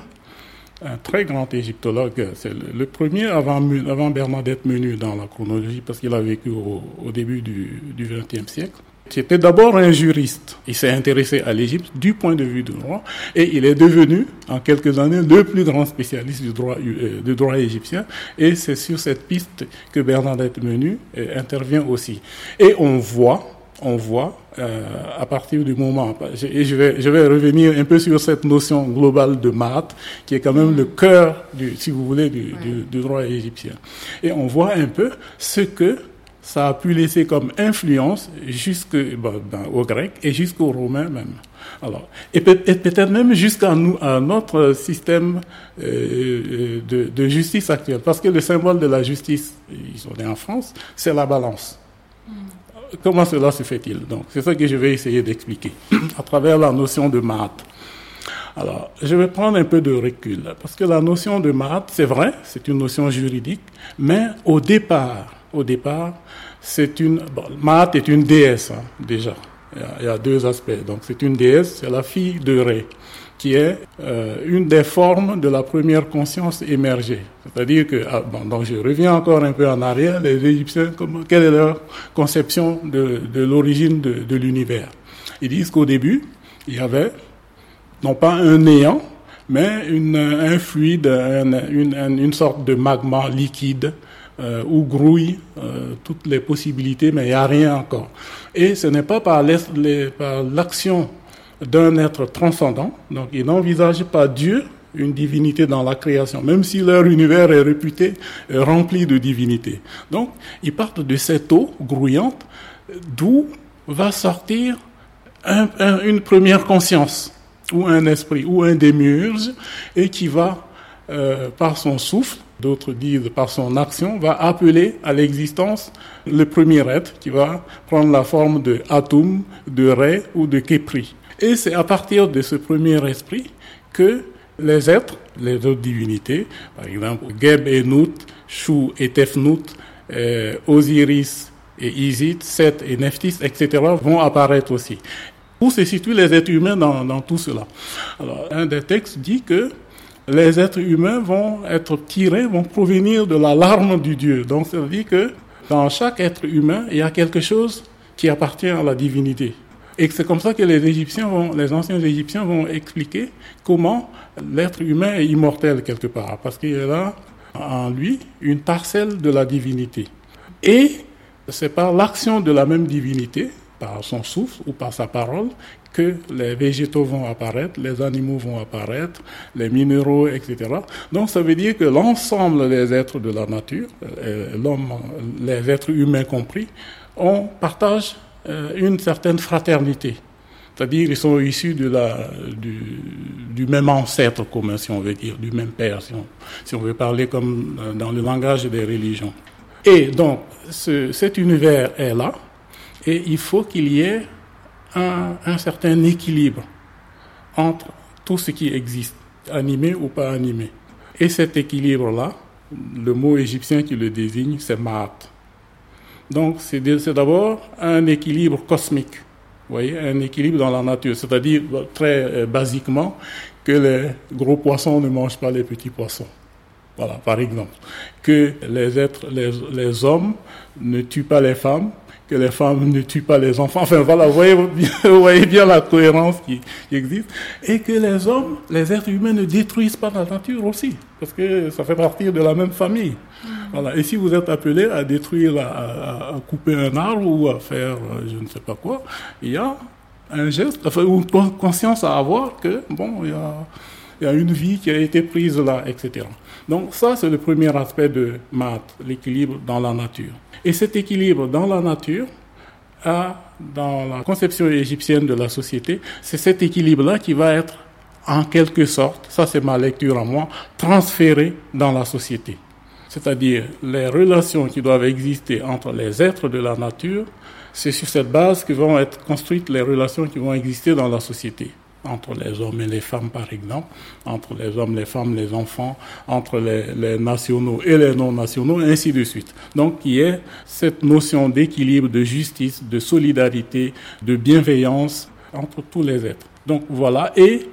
un très grand égyptologue. C'est le, premier avant, avant Bernadette Menu dans la chronologie, parce qu'il a vécu au, début du XXe siècle. C'était d'abord un juriste. Il s'est intéressé à l'Égypte du point de vue du droit et il est devenu, en quelques années, le plus grand spécialiste du droit, euh, du droit égyptien. Et c'est sur cette piste que Bernadette Menu euh, intervient aussi. Et on voit, on voit euh, à partir du moment, et je vais, je vais revenir un peu sur cette notion globale de maths, qui est quand même le cœur, du, si vous voulez, du, du, droit égyptien. Et on voit un peu ce que ça a pu laisser comme influence jusqu'au ben, grec et jusqu'aux romains même. Alors, et, peut-être même jusqu'à nous, à notre système euh, de, de, justice actuel. Parce que le symbole de la justice, ils sont nés en France, c'est la balance. Hmm. Comment cela se fait-il? Donc, c'est ça que je vais essayer d'expliquer à travers la notion de maths. Alors, je vais prendre un peu de recul, parce que la notion de maths, c'est vrai, c'est une notion juridique, mais au départ, au départ, c'est une, bon, Maat est une déesse, hein, déjà. Il y, a, deux aspects. Donc, c'est une déesse, c'est la fille de Ré, qui est euh, une des formes de la première conscience émergée. C'est-à-dire que, ah, bon, donc je reviens encore un peu en arrière, les Égyptiens, quelle est leur conception de, l'origine de, l'univers? Ils disent qu'au début, il y avait non pas un néant, mais un fluide, une, sorte de magma liquide euh, où grouillent euh, toutes les possibilités, mais il n'y a rien encore. Et ce n'est pas par l'action d'un être transcendant, donc ils n'envisagent pas Dieu, une divinité dans la création, même si leur univers est réputé euh, rempli de divinité. Donc, ils partent de cette eau grouillante, d'où va sortir un, une première conscience, ou un esprit, ou un démiurge, et qui va, par son souffle, d'autres disent par son action, va appeler à l'existence le premier être qui va prendre la forme de Atum, de Ré ou de Kepri. Et c'est à partir de ce premier esprit que les êtres, les autres divinités, par exemple Geb et Nut, Shu et Tefnut, euh, Osiris et Isis, Set et Nephthys, etc., vont apparaître aussi. Où se situent les êtres humains dans, dans tout cela? Alors, un des textes dit que les êtres humains vont être tirés, vont provenir de la larme du Dieu. Donc ça veut dire que dans chaque être humain, il y a quelque chose qui appartient à la divinité. Et c'est comme ça que les Égyptiens vont, les anciens Égyptiens vont expliquer comment l'être humain est immortel quelque part, parce qu'il y a en lui une parcelle de la divinité. Et c'est par l'action de la même divinité, par son souffle ou par sa parole, que les végétaux vont apparaître, les animaux vont apparaître, les minéraux, etc. Donc ça veut dire que l'ensemble des êtres de la nature, euh, l'homme, les êtres humains compris, on partage euh, une certaine fraternité. C'est-à-dire ils sont issus de la, du, même ancêtre commun, si on veut dire, du même père, si on, veut parler comme euh, dans le langage des religions. Et donc, ce, cet univers est là, et il faut qu'il y ait un, un, certain équilibre entre tout ce qui existe, animé ou pas animé. Et cet équilibre-là, le mot égyptien qui le désigne, c'est Maat. Donc c'est d'abord un équilibre cosmique, vous voyez, un équilibre dans la nature, c'est-à-dire très euh, basiquement que les gros poissons ne mangent pas les petits poissons. Voilà, par exemple. Que les êtres, les hommes ne tuent pas les femmes que les femmes ne tuent pas les enfants. Enfin voilà, vous voyez bien, vous voyez bien la cohérence qui, existe. Et que les hommes, les êtres humains ne détruisent pas la nature aussi, parce que ça fait partie de la même famille. Voilà. Et si vous êtes appelé à détruire, à, à, couper un arbre ou à faire euh, je ne sais pas quoi, il y a un geste, enfin une conscience à avoir que, bon, il y a il y a une vie qui a été prise là, etc. Donc ça, c'est le premier aspect de Maat, l'équilibre dans la nature. Et cet équilibre dans la nature dans la conception égyptienne de la société, c'est cet équilibre-là qui va être en quelque sorte, ça c'est ma lecture à moi, transféré dans la société. C'est-à-dire les relations qui doivent exister entre les êtres de la nature, c'est sur cette base que vont être construites les relations qui vont exister dans la société entre les hommes et les femmes, par exemple, entre les hommes, les femmes, les enfants, entre les, nationaux et les non-nationaux, ainsi de suite. Donc, il y a cette notion d'équilibre, de justice, de solidarité, de bienveillance entre tous les êtres. Donc, voilà. Et,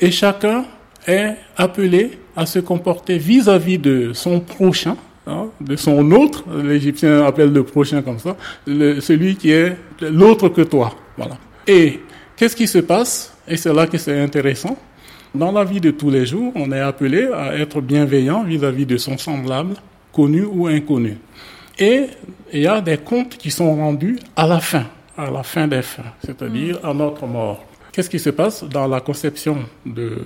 et chacun est appelé à se comporter vis-à-vis de son prochain, hein, de son autre, l'Égyptien appelle le prochain comme ça, celui qui est l'autre que toi. Voilà. Et qu'est-ce qui se passe? Et c'est là que c'est intéressant. Dans la vie de tous les jours, on est appelé à être bienveillant vis-à-vis de son semblable, connu ou inconnu. Et il y a des comptes qui sont rendus à la fin, à la fin des fins, c'est-à-dire à notre mort. Qu'est-ce qui se passe dans la conception de,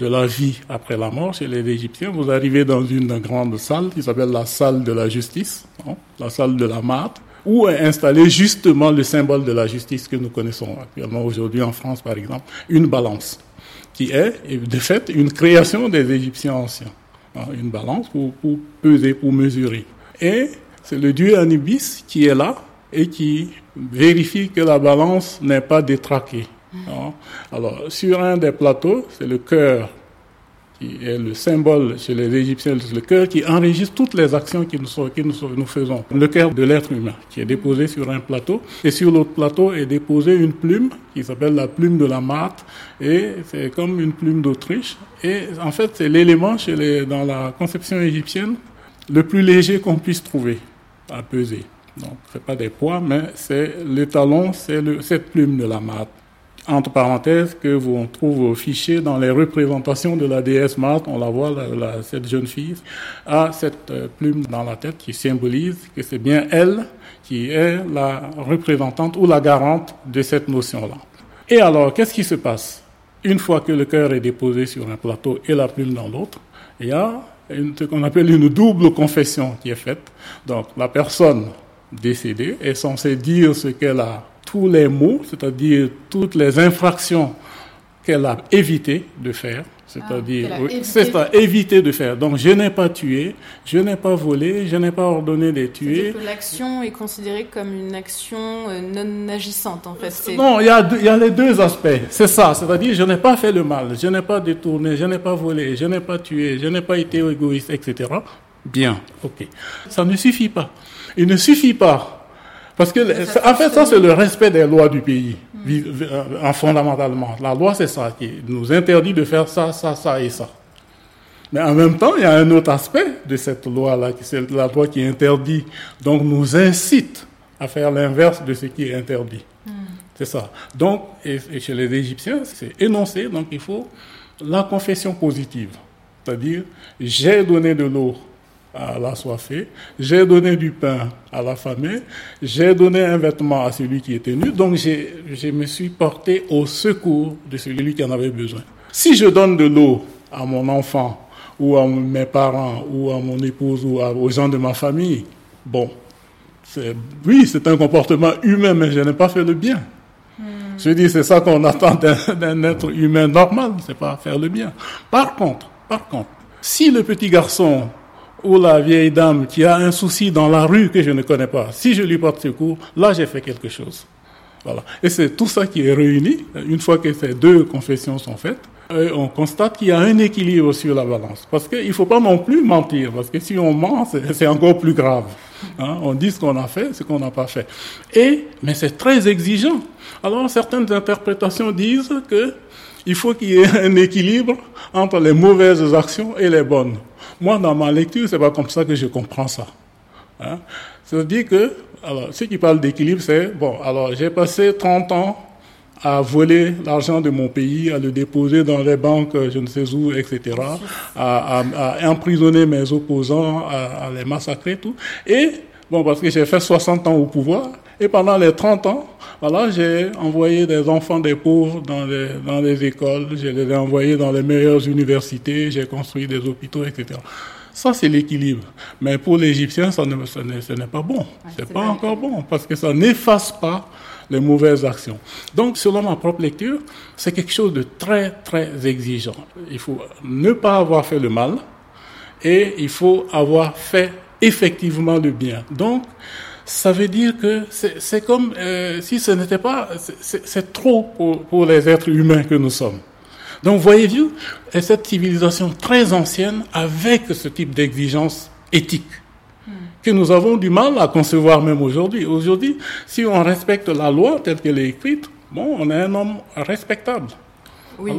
la vie après la mort chez les Égyptiens? Vous arrivez dans une grande salle qui s'appelle la salle de la justice, hein, la salle de la mate où est installé justement le symbole de la justice que nous connaissons actuellement aujourd'hui en France, par exemple, une balance, qui est de fait une création des Égyptiens anciens. Hein, une balance pour, peser, pour mesurer. Et c'est le dieu Anubis qui est là et qui vérifie que la balance n'est pas détraquée. Hein. Alors, sur un des plateaux, c'est le cœur qui est le symbole chez les Égyptiens, le cœur qui enregistre toutes les actions que nous, faisons. Le cœur de l'être humain qui est déposé sur un plateau et sur l'autre plateau est déposée une plume qui s'appelle la plume de la mate et c'est comme une plume d'Autriche et en fait c'est l'élément dans la conception égyptienne le plus léger qu'on puisse trouver à peser. Donc, c'est pas des poids, mais c'est l'étalon, c'est cette plume de la mate entre parenthèses, que vous trouve au fichier dans les représentations de la déesse Marthe. On la voit, cette jeune fille a cette euh, plume dans la tête qui symbolise que c'est bien elle qui est la représentante ou la garante de cette notion-là. Et alors, qu'est-ce qui se passe? Une fois que le cœur est déposé sur un plateau et la plume dans l'autre, il y a ce qu'on appelle une double confession qui est faite. Donc, la personne décédée est censée dire ce qu'elle a tous les maux, c'est-à-dire toutes les infractions qu'elle a évité de faire, c'est-à-dire
ah,
c'est ça, éviter de faire. Donc je n'ai pas tué, je n'ai pas volé, je n'ai pas ordonné de tuer.
L'action est considérée comme une action euh, non agissante en fait.
Non, il y, a, y a les deux aspects. C'est ça, c'est-à-dire je n'ai pas fait le mal, je n'ai pas détourné, je n'ai pas volé, je n'ai pas tué, je n'ai pas été égoïste, etc. Bien, ok. Ça ne suffit pas. Il ne suffit pas parce que, en fait, ça, c'est le respect des lois du pays, en fondamentalement. La loi, c'est ça, qui nous interdit de faire ça, ça, ça et ça. Mais en même temps, il y a un autre aspect de cette loi-là, c'est la loi qui interdit, donc nous incite à faire l'inverse de ce qui est interdit. Hmm. C'est ça. Donc, et, chez les Égyptiens, c'est énoncé, donc il faut la confession positive. C'est-à-dire, j'ai donné de l'eau à l'assoiffé, j'ai donné du pain à la famille, j'ai donné un vêtement à celui qui était nu, donc je me suis porté au secours de celui qui en avait besoin. Si je donne de l'eau à mon enfant, ou à mes parents, ou à mon épouse, ou aux gens de ma famille, bon, oui, c'est un comportement humain, mais je n'ai pas fait le bien. Hmm. Je dis, c'est ça qu'on attend d'un être humain normal, c'est pas faire le bien. Par contre, par contre, si le petit garçon ou la vieille dame qui a un souci dans la rue que je ne connais pas, si je lui porte secours, là j'ai fait quelque chose. Voilà. Et c'est tout ça qui est réuni. Une fois que ces deux confessions sont faites, on constate qu'il y a un équilibre sur la balance. Parce qu'il ne faut pas non plus mentir, parce que si on ment, c'est encore plus grave. Hein? On dit ce qu'on a fait, ce qu'on n'a pas fait. Et, mais c'est très exigeant. Alors certaines interprétations disent que il faut qu'il y ait un équilibre entre les mauvaises actions et les bonnes. Moi, dans ma lecture, c'est pas comme ça que je comprends ça. Hein? C'est-à-dire que, alors, ceux qui parlent d'équilibre, c'est, bon, alors, j'ai passé 30 ans à voler l'argent de mon pays, à le déposer dans les banques, je ne sais où, etc., à, à, emprisonner mes opposants, à, les massacrer, tout. Et, bon, parce que j'ai fait 60 ans au pouvoir, Et pendant les 30 ans, voilà, j'ai envoyé des enfants des pauvres dans les, dans les écoles, je les ai envoyés dans les meilleures universités, j'ai construit des hôpitaux, etc. Ça, c'est l'équilibre. Mais pour l'Égyptien, ça ne, ce n'est pas bon. c'est pas encore bon parce que ça n'efface pas les mauvaises actions. Donc, selon ma propre lecture, c'est quelque chose de très, très exigeant. Il faut ne pas avoir fait le mal et il faut avoir fait effectivement le bien. Donc, ça veut dire que c'est comme euh, si ce n'était pas, c'est trop pour, pour les êtres humains que nous sommes. Donc, voyez-vous, cette civilisation très ancienne avec ce type d'exigence éthique hmm. que nous avons du mal à concevoir même aujourd'hui. Aujourd'hui, si on respecte la loi telle qu'elle est écrite, bon, on est un homme respectable.
Oui,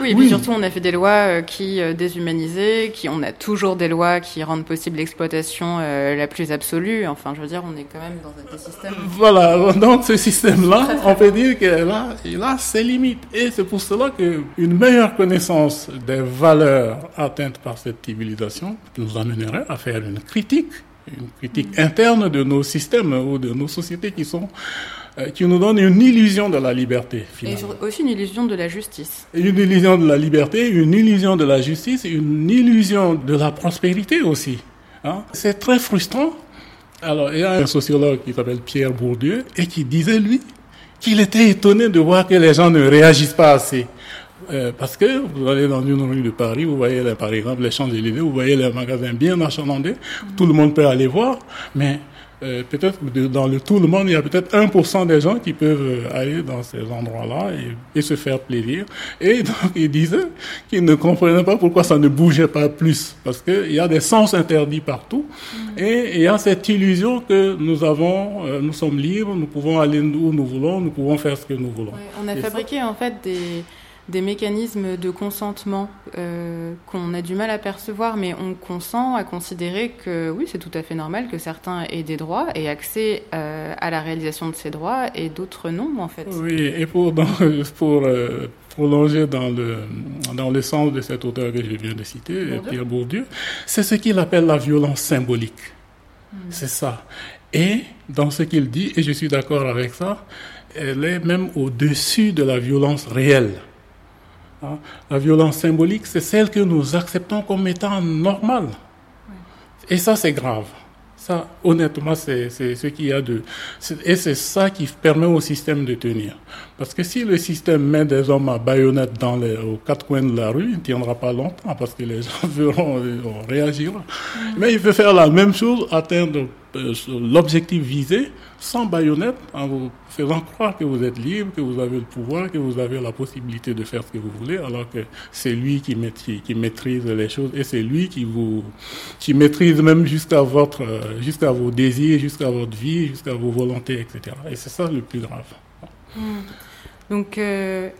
oui, oui, surtout on a fait des lois euh, qui euh, déshumanisaient, qui on a toujours des lois qui rendent possible l'exploitation euh, la plus absolue. Enfin, je veux dire, on est quand même dans un système.
Voilà, *laughs* donc ce système-là, on peut dire qu'il a, il a ses limites, et c'est pour cela qu'une meilleure connaissance des valeurs atteintes par cette civilisation nous amènerait à faire une critique, une critique mm. interne de nos systèmes ou de nos sociétés qui sont qui nous donne une illusion de la liberté.
Finalement. Et aussi une illusion de la justice.
Une illusion de la liberté, une illusion de la justice, une illusion de la prospérité aussi. Hein. C'est très frustrant. Alors, il y a un sociologue qui s'appelle Pierre Bourdieu et qui disait, lui, qu'il était étonné de voir que les gens ne réagissent pas assez. Euh, parce que vous allez dans une rue de Paris, vous voyez par exemple les Champs-Élysées, vous voyez les magasins bien achalandés, tout le monde peut aller voir, mais euh, peut-être dans le tout le monde, il y a peut-être 1% des gens qui peuvent euh, aller dans ces endroits-là et, se faire plaisir. Et *laughs* donc, ils disaient qu'ils ne comprenaient pas pourquoi ça ne bougeait pas plus. Parce qu'il y a des sens interdits partout. Mm. Et il y a cette illusion que nous avons, euh, nous sommes libres, nous pouvons aller où nous voulons, nous pouvons faire ce que nous voulons.
on a fabriqué en fait des des mécanismes de consentement euh, qu'on a du mal à percevoir, mais on consent à considérer que oui, c'est tout à fait normal que certains aient des droits et accès euh, à la réalisation de ces droits et d'autres non, en fait.
Oui, et pour, *laughs* pour euh, prolonger dans le, dans le sens de cet auteur que je viens de citer, Pierre Bourdieu, c'est ce qu'il appelle la violence symbolique. Hmm. C'est ça. Et dans ce qu'il dit, et je suis d'accord avec ça, elle est même au-dessus de la violence réelle. Hein? La violence symbolique, c'est celle que nous acceptons comme étant normale. Et ça, c'est grave. Ça, honnêtement, c'est ce qu'il y a de... Et c'est ça qui permet au système de tenir. Parce que si le système met des hommes à baïonnette dans les, aux quatre coins de la rue, il ne tiendra pas longtemps parce que les *laughs* gens verront, réagir. Mm. Mais il peut faire la même chose, atteindre euh, l'objectif visé sans baïonnette, en vous faisant croire que vous êtes libre, que vous avez le pouvoir, que vous avez la possibilité de faire ce que vous voulez, alors que c'est lui qui maîtrise, qui maîtrise les choses et c'est lui qui vous, qui maîtrise même jusqu'à votre, euh, jusqu'à vos désirs, jusqu'à votre vie, jusqu'à vos volontés, etc. Et c'est ça le plus grave.
Hmm. Donc, euh,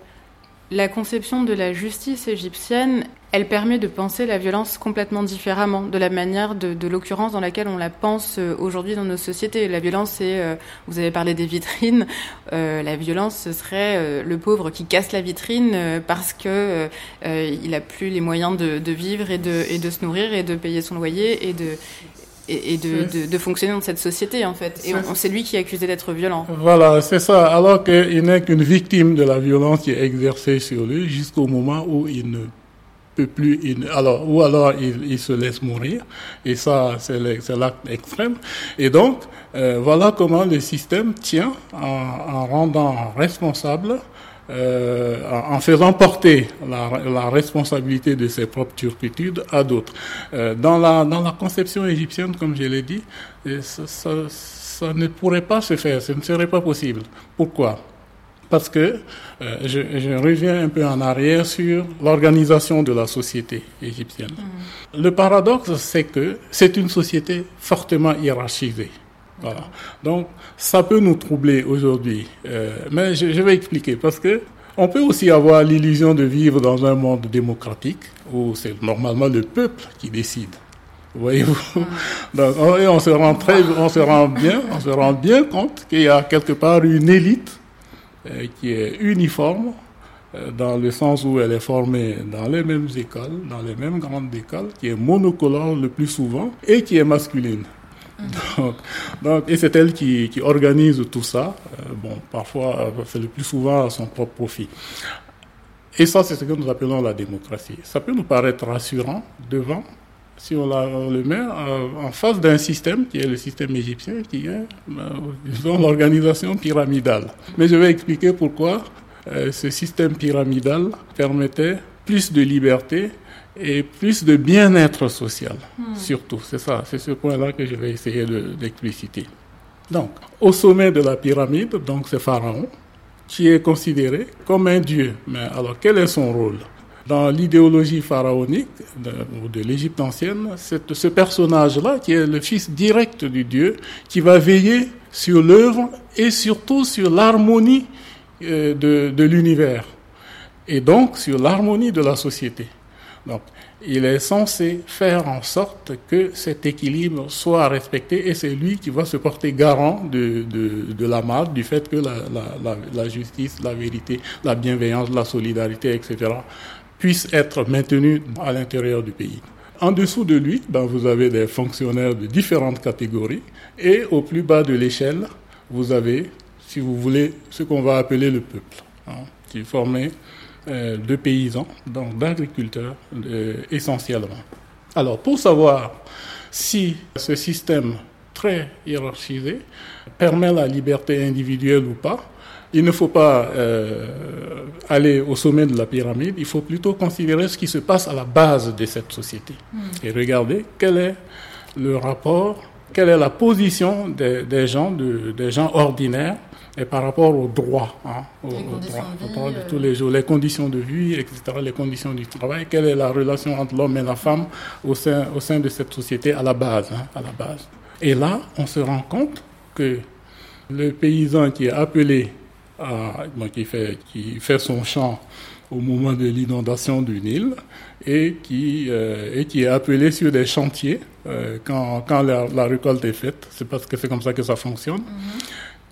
la conception de la justice égyptienne, elle permet de penser la violence complètement différemment de la manière de, l'occurrence dans laquelle on la pense euh, aujourd'hui dans nos sociétés. La violence, c'est, euh, vous avez parlé des vitrines, la violence, ce serait le pauvre qui casse la vitrine parce que il a plus les moyens de, vivre et de, et de se nourrir et de payer son loyer et de, et, de, de, fonctionner dans cette société en fait. Et c'est lui qui est accusé d'être violent.
Voilà, c'est ça. Alors qu'il n'est qu'une victime de la violence qui est exercée sur lui jusqu'au moment où il ne peut plus, alors ou alors il, se laisse mourir. Et ça, c'est l'acte extrême. Et donc, euh, voilà comment le système tient en, en rendant responsable euh, en faisant porter la, responsabilité de ses propres turpitudes à d'autres. Euh, dans, la, dans la conception égyptienne, comme je l'ai dit, euh, ça, ça, ne pourrait pas se faire, ce ne serait pas possible. Pourquoi? Parce que je, je, reviens un peu en arrière sur l'organisation de la société égyptienne. Mm. Le paradoxe, c'est que c'est une société fortement hiérarchisée. Voilà. Donc, ça peut nous troubler aujourd'hui. Euh, mais je, vais expliquer parce que on peut aussi avoir l'illusion de vivre dans un monde démocratique où c'est normalement le peuple qui décide. Voyez-vous? Donc, on, se rend très, on se rend bien, on se rend bien compte qu'il y a quelque part une élite euh, qui est uniforme euh, dans le sens où elle est formée dans les mêmes écoles, dans les mêmes grandes écoles, qui est monocolore le plus souvent et qui est masculine. Donc, et c'est elle qui, qui, organise tout ça. Euh, bon, parfois, c'est le plus souvent à son propre profit. Et ça, c'est ce que nous appelons la démocratie. Ça peut nous paraître rassurant devant, si on, la, le met en face d'un système qui est le système égyptien, qui est euh, l'organisation pyramidale. Mais je vais expliquer pourquoi euh, ce système pyramidal permettait plus de liberté et plus de bien-être social, hmm. surtout. C'est ça, c'est ce point-là que je vais essayer d'expliciter. donc, au sommet de la pyramide, donc c'est Pharaon, qui est considéré comme un dieu. Mais alors, quel est son rôle? Dans l'idéologie pharaonique de, de l'Égypte ancienne, c'est ce personnage-là, qui est le fils direct du dieu, qui va veiller sur l'œuvre et surtout sur l'harmonie euh, de, de l'univers, et donc sur l'harmonie de la société. Donc, il est censé faire en sorte que cet équilibre soit respecté et c'est lui qui va se porter garant de, de, de la marque, du fait que la, la, justice, la vérité, la bienveillance, la solidarité, etc., puissent être maintenus à l'intérieur du pays. En dessous de lui, ben, vous avez des fonctionnaires de différentes catégories et au plus bas de l'échelle, vous avez, si vous voulez, ce qu'on va appeler le peuple, hein, qui est formé euh, de paysans, donc d'agriculteurs essentiellement. Alors pour savoir si ce système très hiérarchisé permet la liberté individuelle ou pas, il ne faut pas euh, aller au sommet de la pyramide, il faut plutôt considérer ce qui se passe à la base de cette société hmm. et regarder quel est le rapport, quelle est la position des, des gens, de, des gens ordinaires et par rapport aux droits, hein, aux, droits, de, tous les jours, les conditions de vie, etc., les conditions du travail, quelle est la relation entre l'homme et la femme au sein, au sein de cette société à la base, hein, à la base. Et là, on se rend compte que le paysan qui est appelé à, qui fait, qui fait son champ au moment de l'inondation du Nil et qui, euh, et qui est appelé sur des chantiers euh, quand, quand la, récolte est faite. C'est parce que c'est comme ça que ça fonctionne. Mm-hmm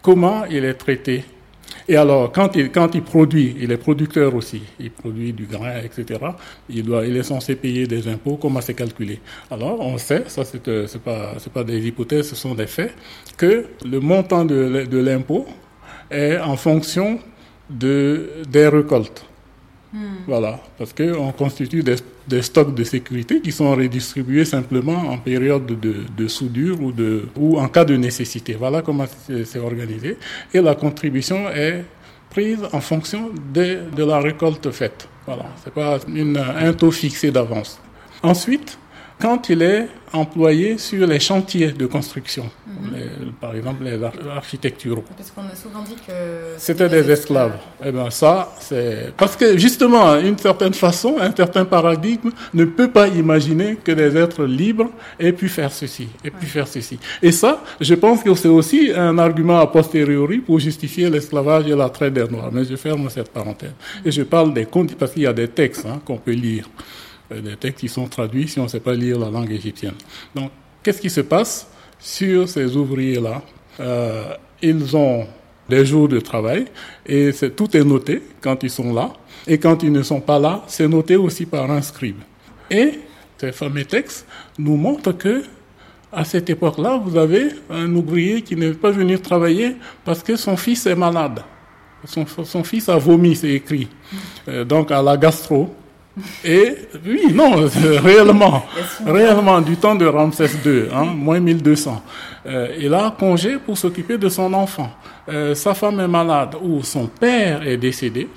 comment il est traité? Et alors, quand il, quand il produit, il est producteur aussi, il produit du grain, etc., il, doit, il est censé payer des impôts, comment c'est calculé? Alors, on sait, ça c'est euh, pas, pas des hypothèses, ce sont des faits, que le montant de, de l'impôt est en fonction de, des récoltes. Hmm. Voilà, parce qu'on constitue des, des, stocks de sécurité qui sont redistribués simplement en période de, de, soudure ou, de, ou en cas de nécessité. Voilà comment c'est organisé. Et la contribution est prise en fonction de, de la récolte faite. Voilà, c'est pas une, un taux fixé d'avance. Ensuite, quand il est employé sur les chantiers de construction, mhm. par exemple les architecturaux.
Parce qu'on a souvent dit que
c'était des, esclaves. Eh bien ça, c'est parce que justement, une certaine façon, un certain paradigme ne peut pas imaginer que des êtres libres aient pu faire ceci, aient pu faire ceci. Et ça, je pense que c'est aussi un argument a posteriori pour justifier l'esclavage et la traite des Noirs. Mais je ferme cette parenthèse. Et je parle des conditions, parce qu'il y a des textes hein, qu'on peut lire. Euh, des textes qui sont traduits si on ne sait pas lire la langue égyptienne. Donc, qu'est-ce qui se passe sur ces ouvriers-là? Euh, Ils ont des jours de travail et c'est, tout est noté quand ils sont là. Et quand ils ne sont pas là, c'est noté aussi par un scribe. Et ces fameux textes nous montrent que à cette époque-là, vous avez un ouvrier qui ne veut pas venir travailler parce que son fils est malade. Son, son fils a vomi, c'est écrit. Euh, donc à la gastro, et oui, non, *laughs* réellement, réellement, du temps de Ramsès II, hein, moins 1200. Euh, il a congé pour s'occuper de son enfant. Euh, sa femme est malade ou son père est décédé.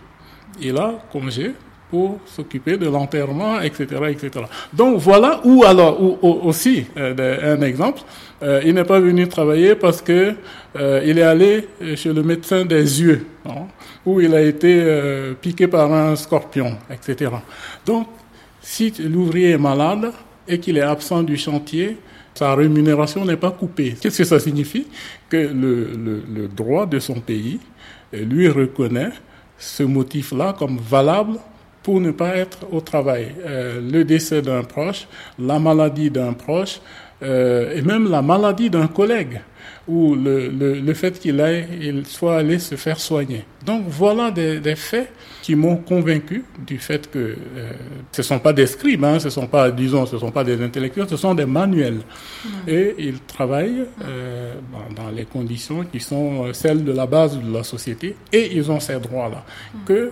Il a congé pour s'occuper de l'enterrement, etc., etc. Donc voilà, ou alors, ou, aussi, euh, un exemple, euh, il n'est pas venu travailler parce que euh, il est allé chez le médecin des yeux, hein, où il a été piqué par un scorpion, etc. Donc, si l'ouvrier est malade et qu'il est absent du chantier, sa rémunération n'est pas coupée. Qu'est-ce que ça signifie? Que le, droit de son pays lui reconnaît ce motif-là comme valable pour ne pas être au travail. Euh, le décès d'un proche, la maladie d'un proche, et même la maladie d'un collègue ou le, le, le fait qu'il aille, il soit allé se faire soigner. Donc voilà des, des faits qui m'ont convaincu du fait que euh, ce ne sont pas des scribes, hein, ce ne sont pas, disons, ce sont pas des intellectuels, ce sont des manuels. Mmh. Et ils travaillent euh, dans, les conditions qui sont euh, celles de la base de la société et ils ont ces droits-là. Mmh. Que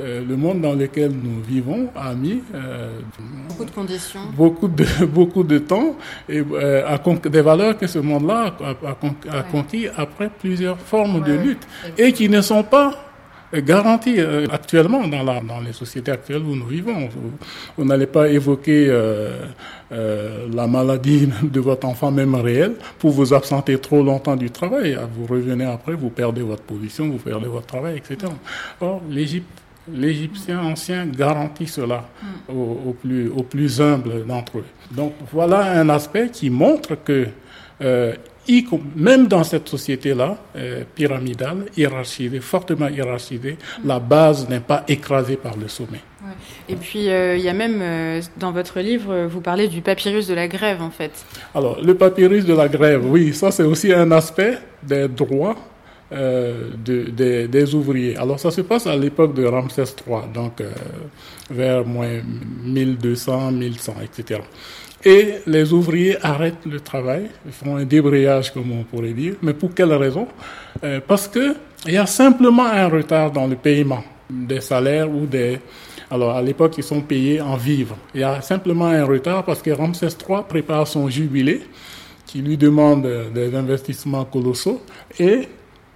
euh, le monde dans lequel nous vivons a mis
euh, beaucoup de conditions,
beaucoup de *laughs* beaucoup de temps et euh, a des valeurs que ce monde-là a, a, a ouais. conquis après plusieurs formes ouais, de lutte ouais. et qui ne sont pas garanties euh, actuellement dans, la, dans les sociétés actuelles où nous vivons. Vous, vous n'allez pas évoquer euh, euh, la maladie *laughs* de votre enfant, même réelle, pour vous absenter trop longtemps du travail. Vous revenez après, vous perdez votre position, vous perdez votre travail, etc. Or, l'Égypte l'Égyptien ancien garantit cela mm. aux, aux, plus, aux plus humbles d'entre eux. Donc voilà un aspect qui montre que euh, même dans cette société-là, euh, pyramidale, hiérarchisée, fortement hiérarchisée, mm. la base n'est pas écrasée par le sommet.
Ouais. Et puis, euh, il y a même, euh, dans votre livre, vous parlez du papyrus de la grève, en fait.
Alors, le papyrus de la grève, oui, ça c'est aussi un aspect des droits euh, de, de, des ouvriers. Alors ça se passe à l'époque de Ramsès III, donc euh, vers moins 1200, 1100, etc. Et les ouvriers arrêtent le travail, font un débrayage, comme on pourrait dire. Mais pour quelle raison? Euh, Parce que il y a simplement un retard dans le paiement des salaires ou des... Alors, à l'époque, ils sont payés en vivres. Il y a simplement un retard parce que Ramsès III prépare son jubilé, qui lui demande des investissements colossaux, et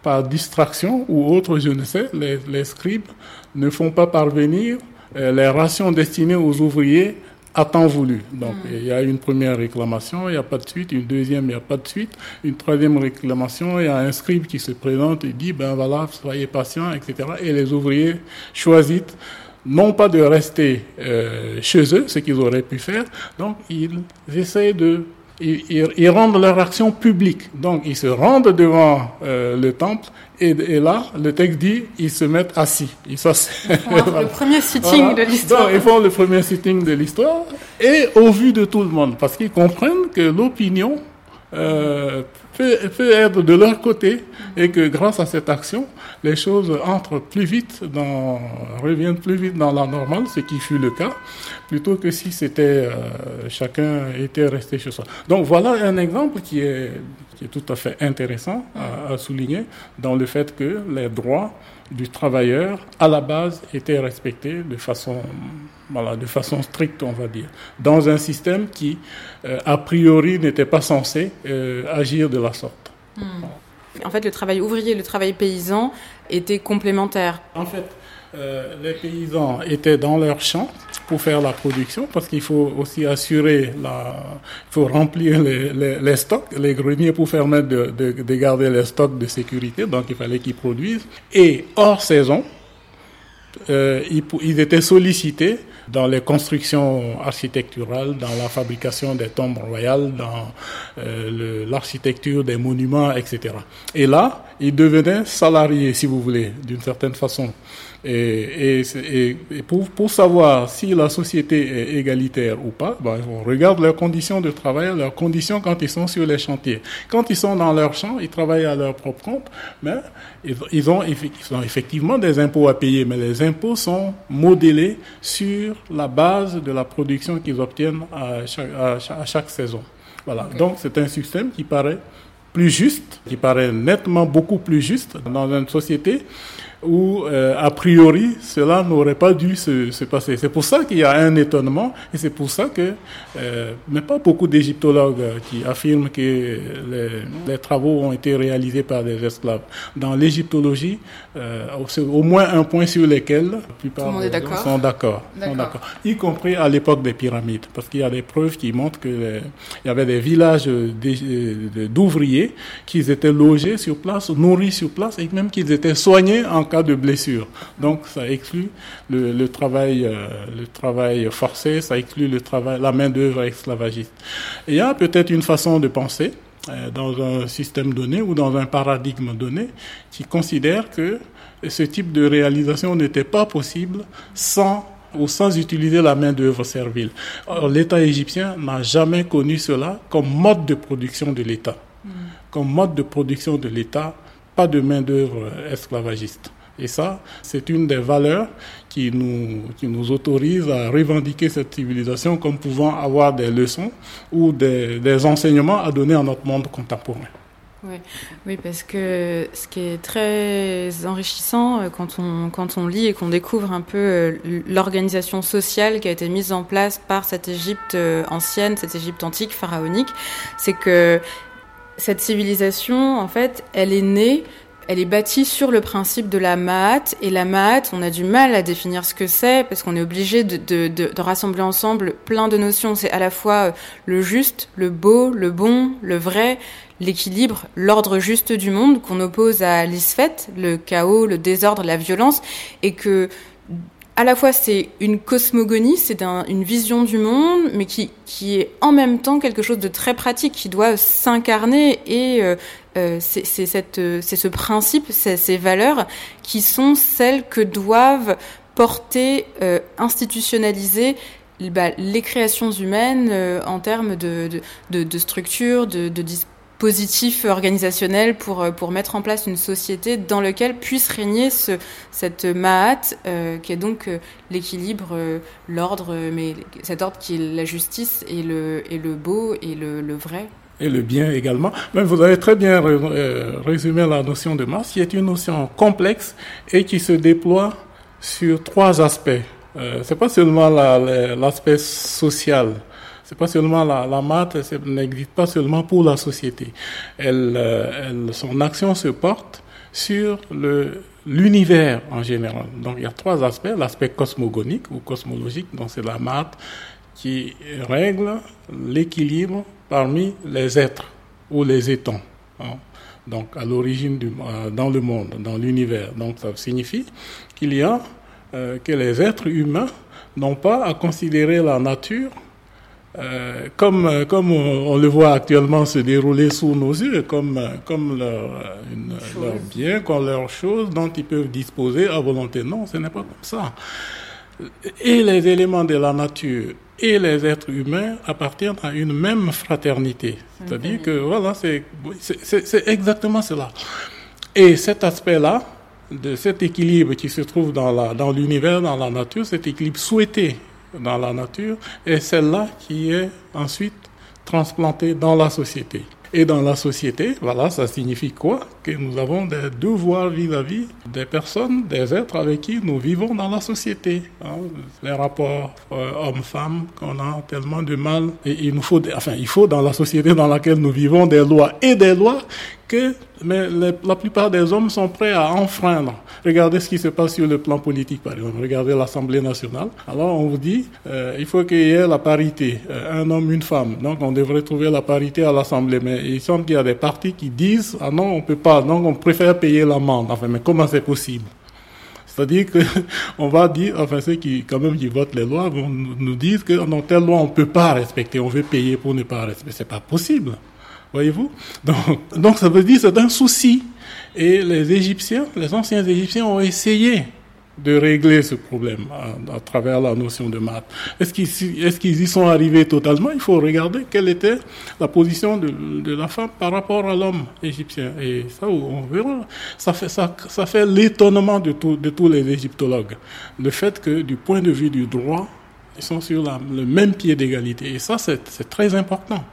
par distraction ou autre, je ne sais, les, les scribes ne font pas parvenir euh, les rations destinées aux ouvriers à temps voulu. Donc, mm. il y a une première réclamation, il n'y a pas de suite, une deuxième, il n'y a pas de suite, une troisième réclamation, il y a un scribe qui se présente et dit, ben voilà, soyez patient, etc. Et les ouvriers choisissent non pas de rester euh, chez eux, ce qu'ils auraient pu faire, donc ils essayent de ils, ils, rendent leur action publique. Donc, ils se rendent devant euh, le temple et, et, là, le texte dit, ils se mettent assis.
Ils sont... *laughs* voilà. le premier sitting voilà. de l'histoire.
Donc, ils font le premier sitting de l'histoire et au vu de tout le monde, parce qu'ils comprennent que l'opinion euh, peut, être de leur côté et que grâce à cette action, les choses entrent plus vite dans, reviennent plus vite dans la normale, ce qui fut le cas, plutôt que si c'était euh, chacun était resté chez soi. Donc voilà un exemple qui est, qui est tout à fait intéressant à souligner dans le fait que les droits du travailleur à la base étaient respectés de façon voilà, de façon stricte, on va dire, dans un système qui, euh, a priori, n'était pas censé euh, agir de la sorte.
Hmm. En fait, le travail ouvrier et le travail paysan étaient complémentaires.
En fait, euh, les paysans étaient dans leur champ pour faire la production parce qu'il faut aussi assurer la, il faut remplir les, les, les, stocks, les greniers pour permettre de, de, de garder les stocks de sécurité. Donc, il fallait qu'ils produisent. Et hors saison, euh, ils, étaient sollicités dans les constructions architecturales, dans la fabrication des tombes royales, dans euh, l'architecture des monuments, etc. Et là, ils devenaient salariés, si vous voulez, d'une certaine façon. Et, et, et pour, pour, savoir si la société est égalitaire ou pas, ben, on regarde leurs conditions de travail, leurs conditions quand ils sont sur les chantiers. Quand ils sont dans leur champ, ils travaillent à leur propre compte, mais ils, ils, ont, ils ont effectivement des impôts à payer, mais les impôts sont modélés sur la base de la production qu'ils obtiennent à chaque, à chaque, à chaque saison. Voilà. Okay. Donc c'est un système qui paraît plus juste, qui paraît nettement beaucoup plus juste dans une société où, euh, a priori, cela n'aurait pas dû se, se passer. C'est pour ça qu'il y a un étonnement, et c'est pour ça que, euh, mais pas beaucoup d'égyptologues qui affirment que les, les, travaux ont été réalisés par des esclaves. Dans l'égyptologie, euh, c'est au moins un point sur lequel la
plupart des gens
sont d'accord, y compris à l'époque des pyramides, parce qu'il y a des preuves qui montrent que les, il y avait des villages d'ouvriers qui étaient logés sur place, nourris sur place, et même qu'ils étaient soignés en cas de blessure. Donc ça exclut le, le travail, euh, le travail forcé, ça exclut le travail, la main d'œuvre esclavagiste. Et il y a peut-être une façon de penser euh, dans un système donné ou dans un paradigme donné qui considère que ce type de réalisation n'était pas possible sans ou sans utiliser la main-d'œuvre servile. L'État égyptien n'a jamais connu cela comme mode de production de l'État. Hmm. Comme mode de production de l'État, pas de main-d'œuvre esclavagiste. Et ça, c'est une des valeurs qui nous, qui nous autorise à revendiquer cette civilisation comme pouvant avoir des leçons ou des, des enseignements à donner à notre monde contemporain.
Oui, oui, parce que ce qui est très enrichissant euh, quand on, quand on lit et qu'on découvre un peu euh, l'organisation sociale qui a été mise en place par cette Égypte euh, ancienne, cette Égypte antique, pharaonique, c'est que cette civilisation, en fait, elle est née elle est bâtie sur le principe de la Mahat. Et la Mahat, on a du mal à définir ce que c'est parce qu'on est obligé de, de, de, de, rassembler ensemble plein de notions. C'est à la fois le juste, le beau, le bon, le vrai, l'équilibre, l'ordre juste du monde qu'on oppose à l'isfet, le chaos, le désordre, la violence, et que à la fois c'est une cosmogonie, c'est une vision du monde, mais qui, qui est en même temps quelque chose de très pratique, qui doit s'incarner et euh, euh, c'est ce principe, ces valeurs qui sont celles que doivent porter, euh, institutionnaliser bah, les créations humaines euh, en termes de, de, de, structure, de, de organisationnels pour, euh, pour mettre en place une société dans laquelle puisse régner ce, cette Mahat, euh, qui est donc l'équilibre, l'ordre, mais cet ordre qui est la justice et le, et le beau et le, le vrai
et le bien également. Mais vous avez très bien euh, résumé la notion de masse, qui est une notion complexe et qui se déploie sur trois aspects. Euh, c'est pas seulement l'aspect social, c'est pas seulement la, la maths, n'existe pas seulement pour la société. Elle, euh, elle, son action se porte sur le l'univers en général. Donc il y a trois aspects l'aspect cosmogonique ou cosmologique, donc c'est la maths qui règle l'équilibre parmi les êtres ou les étons. Hein. Donc, à l'origine euh, dans le monde, dans l'univers. Donc, ça signifie qu'il y a euh, que les êtres humains n'ont pas à considérer la nature euh, comme, comme on, le voit actuellement se dérouler sous nos yeux, comme, comme leur, leur bien, comme leur chose dont ils peuvent disposer à volonté. Non, ce n'est pas comme ça. Et les éléments de la nature et les êtres humains appartiennent à une même fraternité. C'est-à-dire que voilà, c'est exactement cela. Et cet aspect-là, de cet équilibre qui se trouve dans l'univers, dans, dans la nature, cet équilibre souhaité dans la nature, est celle-là qui est ensuite transplantée dans la société. Et dans la société, voilà, ça signifie quoi? Que nous avons des devoirs vis-à-vis des personnes, des êtres avec qui nous vivons dans la société. Hein. les rapports euh, hommes-femmes qu'on a tellement de mal. Et il nous faut, enfin, il faut dans la société dans laquelle nous vivons des lois et des lois que mais la plupart des hommes sont prêts à enfreindre. Regardez ce qui se passe sur le plan politique, par exemple. Regardez l'Assemblée nationale. Alors on vous dit, euh, il faut qu'il y ait la parité, euh, un homme, une femme. Donc on devrait trouver la parité à l'Assemblée. Mais il semble qu'il y a des partis qui disent, ah non, on peut pas. Donc on préfère payer l'amende. Enfin, mais comment c'est possible? C'est-à-dire que *laughs* on va dire, enfin ceux qui quand même qui votent les lois vont nous dire que non telle loi on peut pas respecter, on veut payer pour ne pas respecter. C'est pas possible. Voyez-vous? Donc, donc ça veut dire c'est un souci. Et les Égyptiens, les anciens Égyptiens ont essayé de régler ce problème à, travers la notion de maths. Est-ce qu'ils est qu'ils y sont arrivés totalement? Il faut regarder quelle était la position de, la femme par rapport à l'homme égyptien. Et ça, on verra. Ça fait, ça, ça fait l'étonnement de, de tous les égyptologues. Le fait que du point de vue du droit, ils sont sur le même pied d'égalité. Et ça, c'est très important.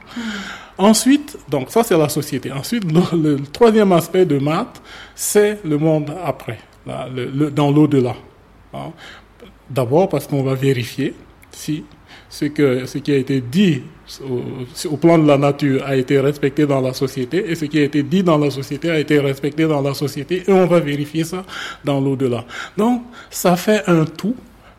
Ensuite, donc ça c'est la société. Ensuite, le, troisième aspect de maths, c'est le monde après, dans l'au-delà. Hein. D'abord parce qu'on va vérifier si ce, qui a été dit au, plan de la nature a été respecté dans la société et ce qui a été dit dans la société a été respecté dans la société et on va vérifier ça dans l'au-delà. Donc, ça fait un tout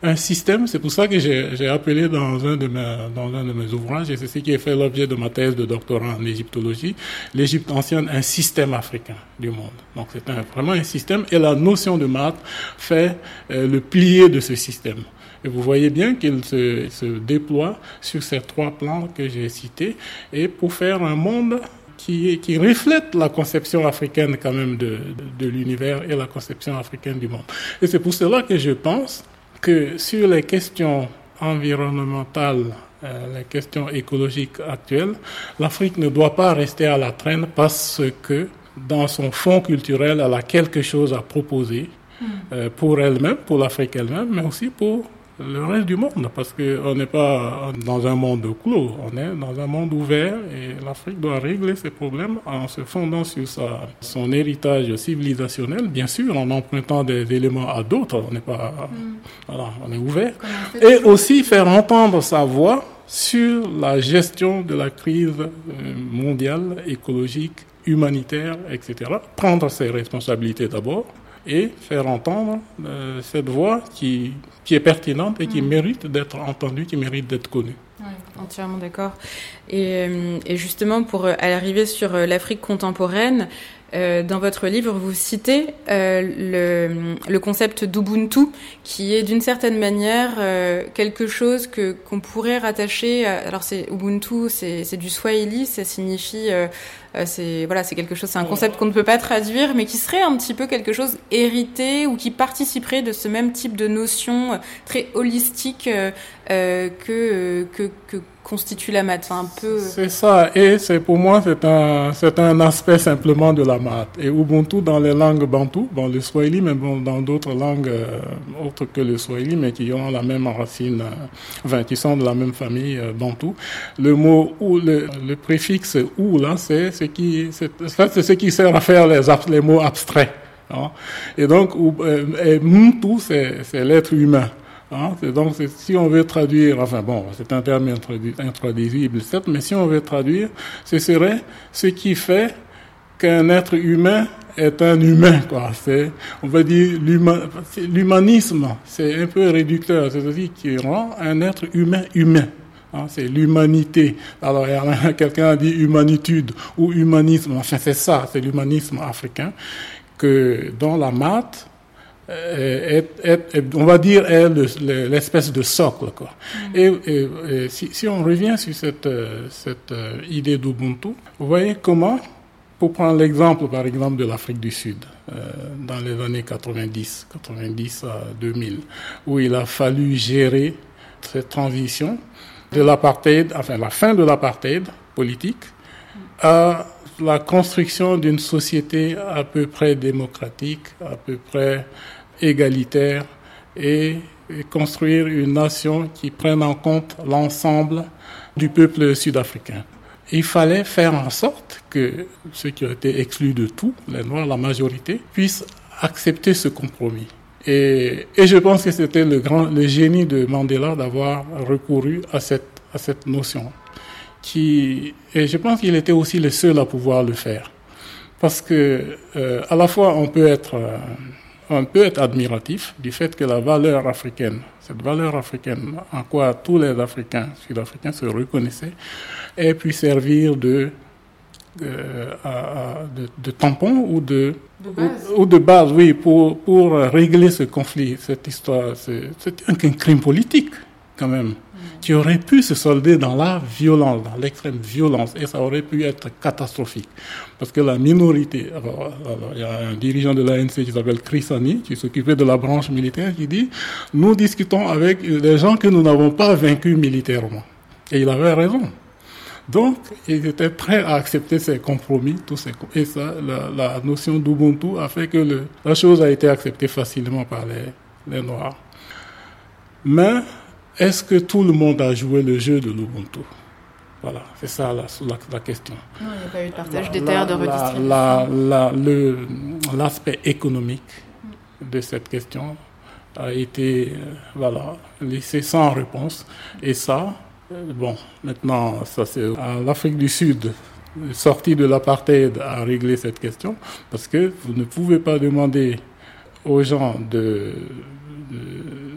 un système. C'est pour ça que j'ai appelé dans un, de mes, ouvrages, et c'est ce qui a fait l'objet de ma thèse de doctorat en égyptologie, l'Égypte ancienne, un système africain du monde. Donc c'est vraiment un système, et la notion de maths fait euh, le plié de ce système. Et vous voyez bien qu'il se, déploie sur ces trois plans que j'ai cités, et pour faire un monde qui, reflète la conception africaine quand même de l'univers et la conception africaine du monde. Et c'est pour cela que je pense que sur les questions environnementales, euh, les questions écologiques actuelles, l'Afrique ne doit pas rester à la traîne parce que dans son fond culturel, elle a quelque chose à proposer hmm. euh, pour elle-même, pour l'Afrique elle-même, mais aussi pour le reste du monde, parce qu'on n'est pas dans un monde clos, on est dans un monde ouvert et l'Afrique doit régler ses problèmes en se fondant sur sa, son héritage civilisationnel, bien sûr, en empruntant des éléments à d'autres, on n'est pas, hmm. voilà, on est ouvert, et aussi faire entendre sa voix sur la gestion de la crise euh, mondiale, écologique, humanitaire, etc. Prendre ses responsabilités d'abord et faire entendre euh, cette voix qui, qui est pertinente et qui mm. mérite d'être entendue, qui mérite d'être connue.
Oui, entièrement d'accord. Et, euh, et, justement, pour arriver sur l'Afrique contemporaine, euh, dans votre livre, vous citez euh, le, le, concept d'Ubuntu, qui est d'une certaine manière euh, quelque chose que qu'on pourrait rattacher. À, alors, c'est Ubuntu, c'est du Swahili, ça signifie, euh, c'est voilà, c'est quelque chose, c'est un concept qu'on ne peut pas traduire, mais qui serait un petit peu quelque chose hérité ou qui participerait de ce même type de notion très holistique que, que que constitue la maths. un peu.
C'est ça, et c'est pour moi c'est un c'est un aspect simplement de la maths. Et Ubuntu dans les langues bantou, bon le Swahili, mais bon dans d'autres langues euh, autres que le Swahili, mais qui ont la même racine, euh, enfin qui sont de la même famille euh, bantou. Le mot ou le, le préfixe ou là, c'est ce c'est ce qui sert à faire les mots abstraits. Hein. Et donc, et Muntu, c'est l'être humain. Hein, donc, si on veut traduire, enfin bon, c'est un terme intraduisible, certes, mais si on veut traduire, ce serait ce qui fait qu'un être humain est un humain, on va dire, l'humanisme, c'est un peu réducteur, c'est à qui rend un être humain humain. Hein, c'est l'humanité. Alors, *laughs* quelqu'un a dit humanitude ou humanisme. Enfin, c'est ça, c'est l'humanisme africain que dans la maths, est, on va dire, est l'espèce de socle. Quoi. Mm. Et, si, si, on revient sur cette, cette euh, idée d'Ubuntu, vous voyez comment, pour prendre l'exemple par exemple de l'Afrique du Sud, euh, dans les années 90, 90 à 2000, où il a fallu gérer cette transition de l'apartheid, enfin la fin de l'apartheid politique, à la construction d'une société à peu près démocratique, à peu près égalitaire et, construire une nation qui prenne en compte l'ensemble du peuple sud-africain. Il fallait faire en sorte que ceux qui ont été exclus de tout, les Noirs, la majorité, puissent accepter ce compromis. Et, et je pense que c'était le grand, le génie de Mandela d'avoir recouru à cette, à cette notion. Qui, et je pense qu'il était aussi le seul à pouvoir le faire. Parce que, euh, à la fois, on peut être, euh, on peut être admiratif du fait que la valeur africaine, cette valeur africaine en quoi tous les Africains, sud-africains se reconnaissaient, ait pu servir de, euh, de, de, tampon ou de,
de base.
Ou, de base, oui, pour, pour régler ce conflit, cette histoire. C'est un, un crime politique, quand même qui aurait pu se solder dans la violence, dans l'extrême violence, et ça aurait pu être catastrophique. Parce que la minorité, alors, il y a un dirigeant de l'ANC qui s'appelle Chris Ani, qui s'occupait de la branche militaire, qui dit, nous discutons avec des gens que nous n'avons pas vaincus militairement. Et il avait raison. Donc, ils étaient prêts à accepter ces compromis, tous ces, et ça, la, la notion d'Ubuntu a fait que le, la chose a été acceptée facilement par les, les Noirs. Mais est-ce que tout le monde a joué le jeu de l'Ubuntu? Voilà, c'est ça la, la, question.
Non, il n'y a pas eu de partage des terres, de redistribution.
L'aspect économique de cette question a été euh, voilà, laissé sans réponse. Et ça, bon, maintenant, ça c'est à l'Afrique du Sud. Sortie de l'apartheid à régler cette question, parce que vous ne pouvez pas demander aux gens de, de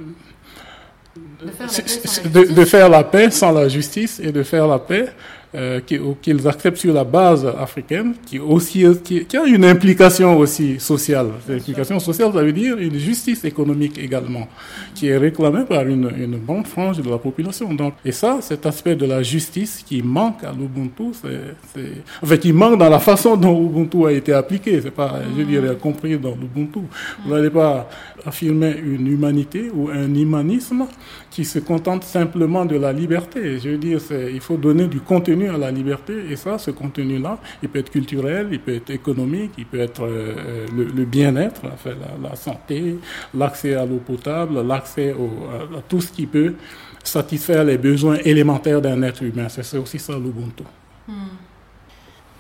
de faire,
de, de faire, la paix sans la justice et de faire la paix euh, qu'ils acceptent sur la base africaine, qui, aussi, qui, a une implication aussi sociale. L'implication sociale, ça veut dire une justice économique également, qui est réclamée par une, une bonne frange de la population. Donc, et ça, cet aspect de la justice qui manque à l'Ubuntu, c'est, en fait, qui manque dans la façon dont l'Ubuntu a été appliqué. C'est pas, je dirais, compris dans l'Ubuntu. Vous n'allez pas affirmer une humanité ou un humanisme qui se contente simplement de la liberté. Je veux dire, il faut donner du contenu à la liberté, et ça, ce contenu-là, il peut être culturel, il peut être économique, il peut être euh, le, bien-être, la, la, santé, l'accès à l'eau potable, l'accès à tout ce qui peut satisfaire les besoins élémentaires d'un être humain. C'est aussi ça l'Ubuntu. Hmm.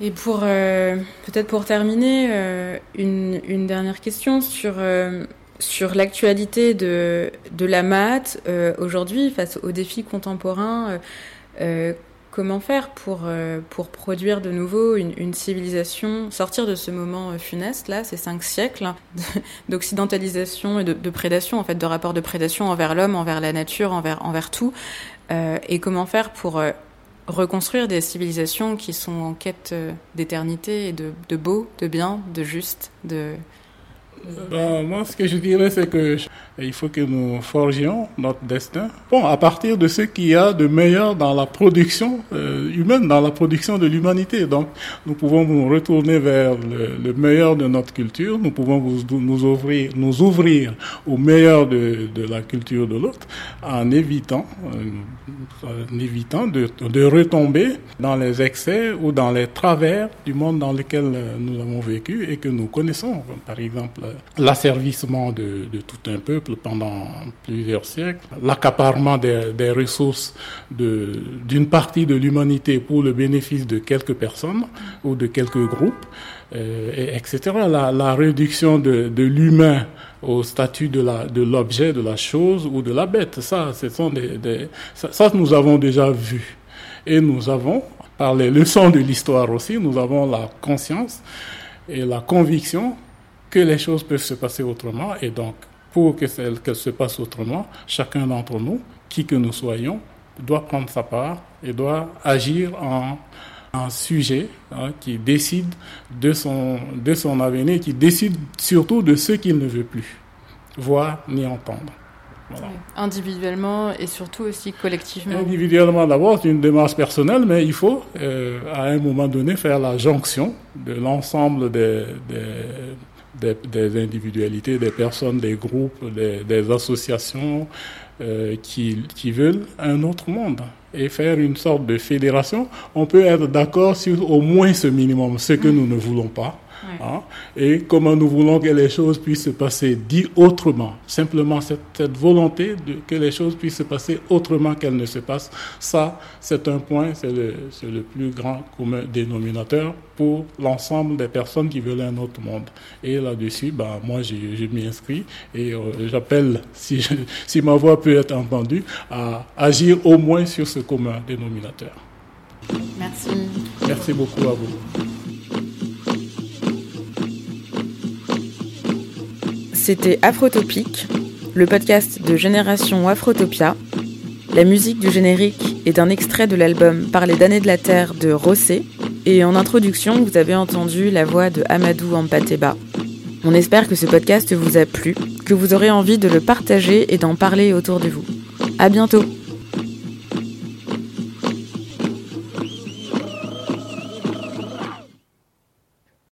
Et pour euh, peut-être pour terminer, euh, une, une, dernière question sur sur l'actualité de, de la maths aujourd'hui face aux défis contemporains. Comment faire pour, pour produire de nouveau une, civilisation, sortir de ce moment funeste, là, ces cinq siècles *laughs* d'occidentalisation et de, prédation, en fait, de rapport de prédation envers l'homme, envers la nature, envers, envers tout, et comment faire pour reconstruire des civilisations qui sont en quête d'éternité et de, de beau, de bien, de juste, de,
ben, moi, ce que je dirais, c'est que il faut que nous forgions notre destin. Bon, à partir de ce qu'il y a de meilleur dans la production euh, humaine, dans la production de l'humanité. Donc, nous pouvons nous retourner vers le, meilleur de notre culture. Nous pouvons nous ouvrir, nous ouvrir au meilleur de, la culture de l'autre, en évitant, euh, en évitant de, retomber dans les excès ou dans les travers du monde dans lequel euh, nous avons vécu et que nous connaissons. Par exemple, l'asservissement de, tout un peuple pendant plusieurs siècles, l'accaparement des, des, ressources d'une partie de l'humanité pour le bénéfice de quelques personnes ou de quelques groupes, euh, et, etc. La, réduction de, l'humain au statut de l'objet, de, de, la chose ou de la bête. Ça, ce sont des, ça, nous avons déjà vu. Et nous avons, par les leçons de l'histoire aussi, nous avons la conscience et la conviction que les choses peuvent se passer autrement. Et donc, pour que qu'elles se passent autrement, chacun d'entre nous, qui que nous soyons, doit prendre sa part et doit agir en un sujet hein, qui décide de son, de son avenir, qui décide surtout de ce qu'il ne veut plus voir ni entendre.
Voilà. Individuellement et surtout aussi collectivement.
Individuellement d'abord, c'est une démarche personnelle, mais il faut euh, à un moment donné faire la jonction de l'ensemble des, des, des, individualités, des personnes, des groupes, des, des associations euh, qui, qui veulent un autre monde et faire une sorte de fédération. On peut être d'accord sur au moins ce minimum, ce que nous ne voulons pas. Hein, et comment nous voulons que les choses puissent se passer dit autrement. Simplement cette, cette volonté de que les choses puissent se passer autrement qu'elles ne se passent, ça, c'est un point, c'est le, le plus grand commun dénominateur pour l'ensemble des personnes qui veulent un autre monde. Et là-dessus, bah, moi, je, je m'y inscris et euh, j'appelle, si, je, si ma voix peut être entendue, à agir au moins sur ce commun dénominateur.
Merci.
Merci beaucoup à vous.
C'était Afrotopique, le podcast de Génération Afrotopia. La musique du générique est un extrait de l'album Parler d'années de la Terre de Rossé. Et en introduction, vous avez entendu la voix de Amadou Ampateba. On espère que ce podcast vous a plu, que vous aurez envie de le partager et d'en parler autour de vous. À bientôt!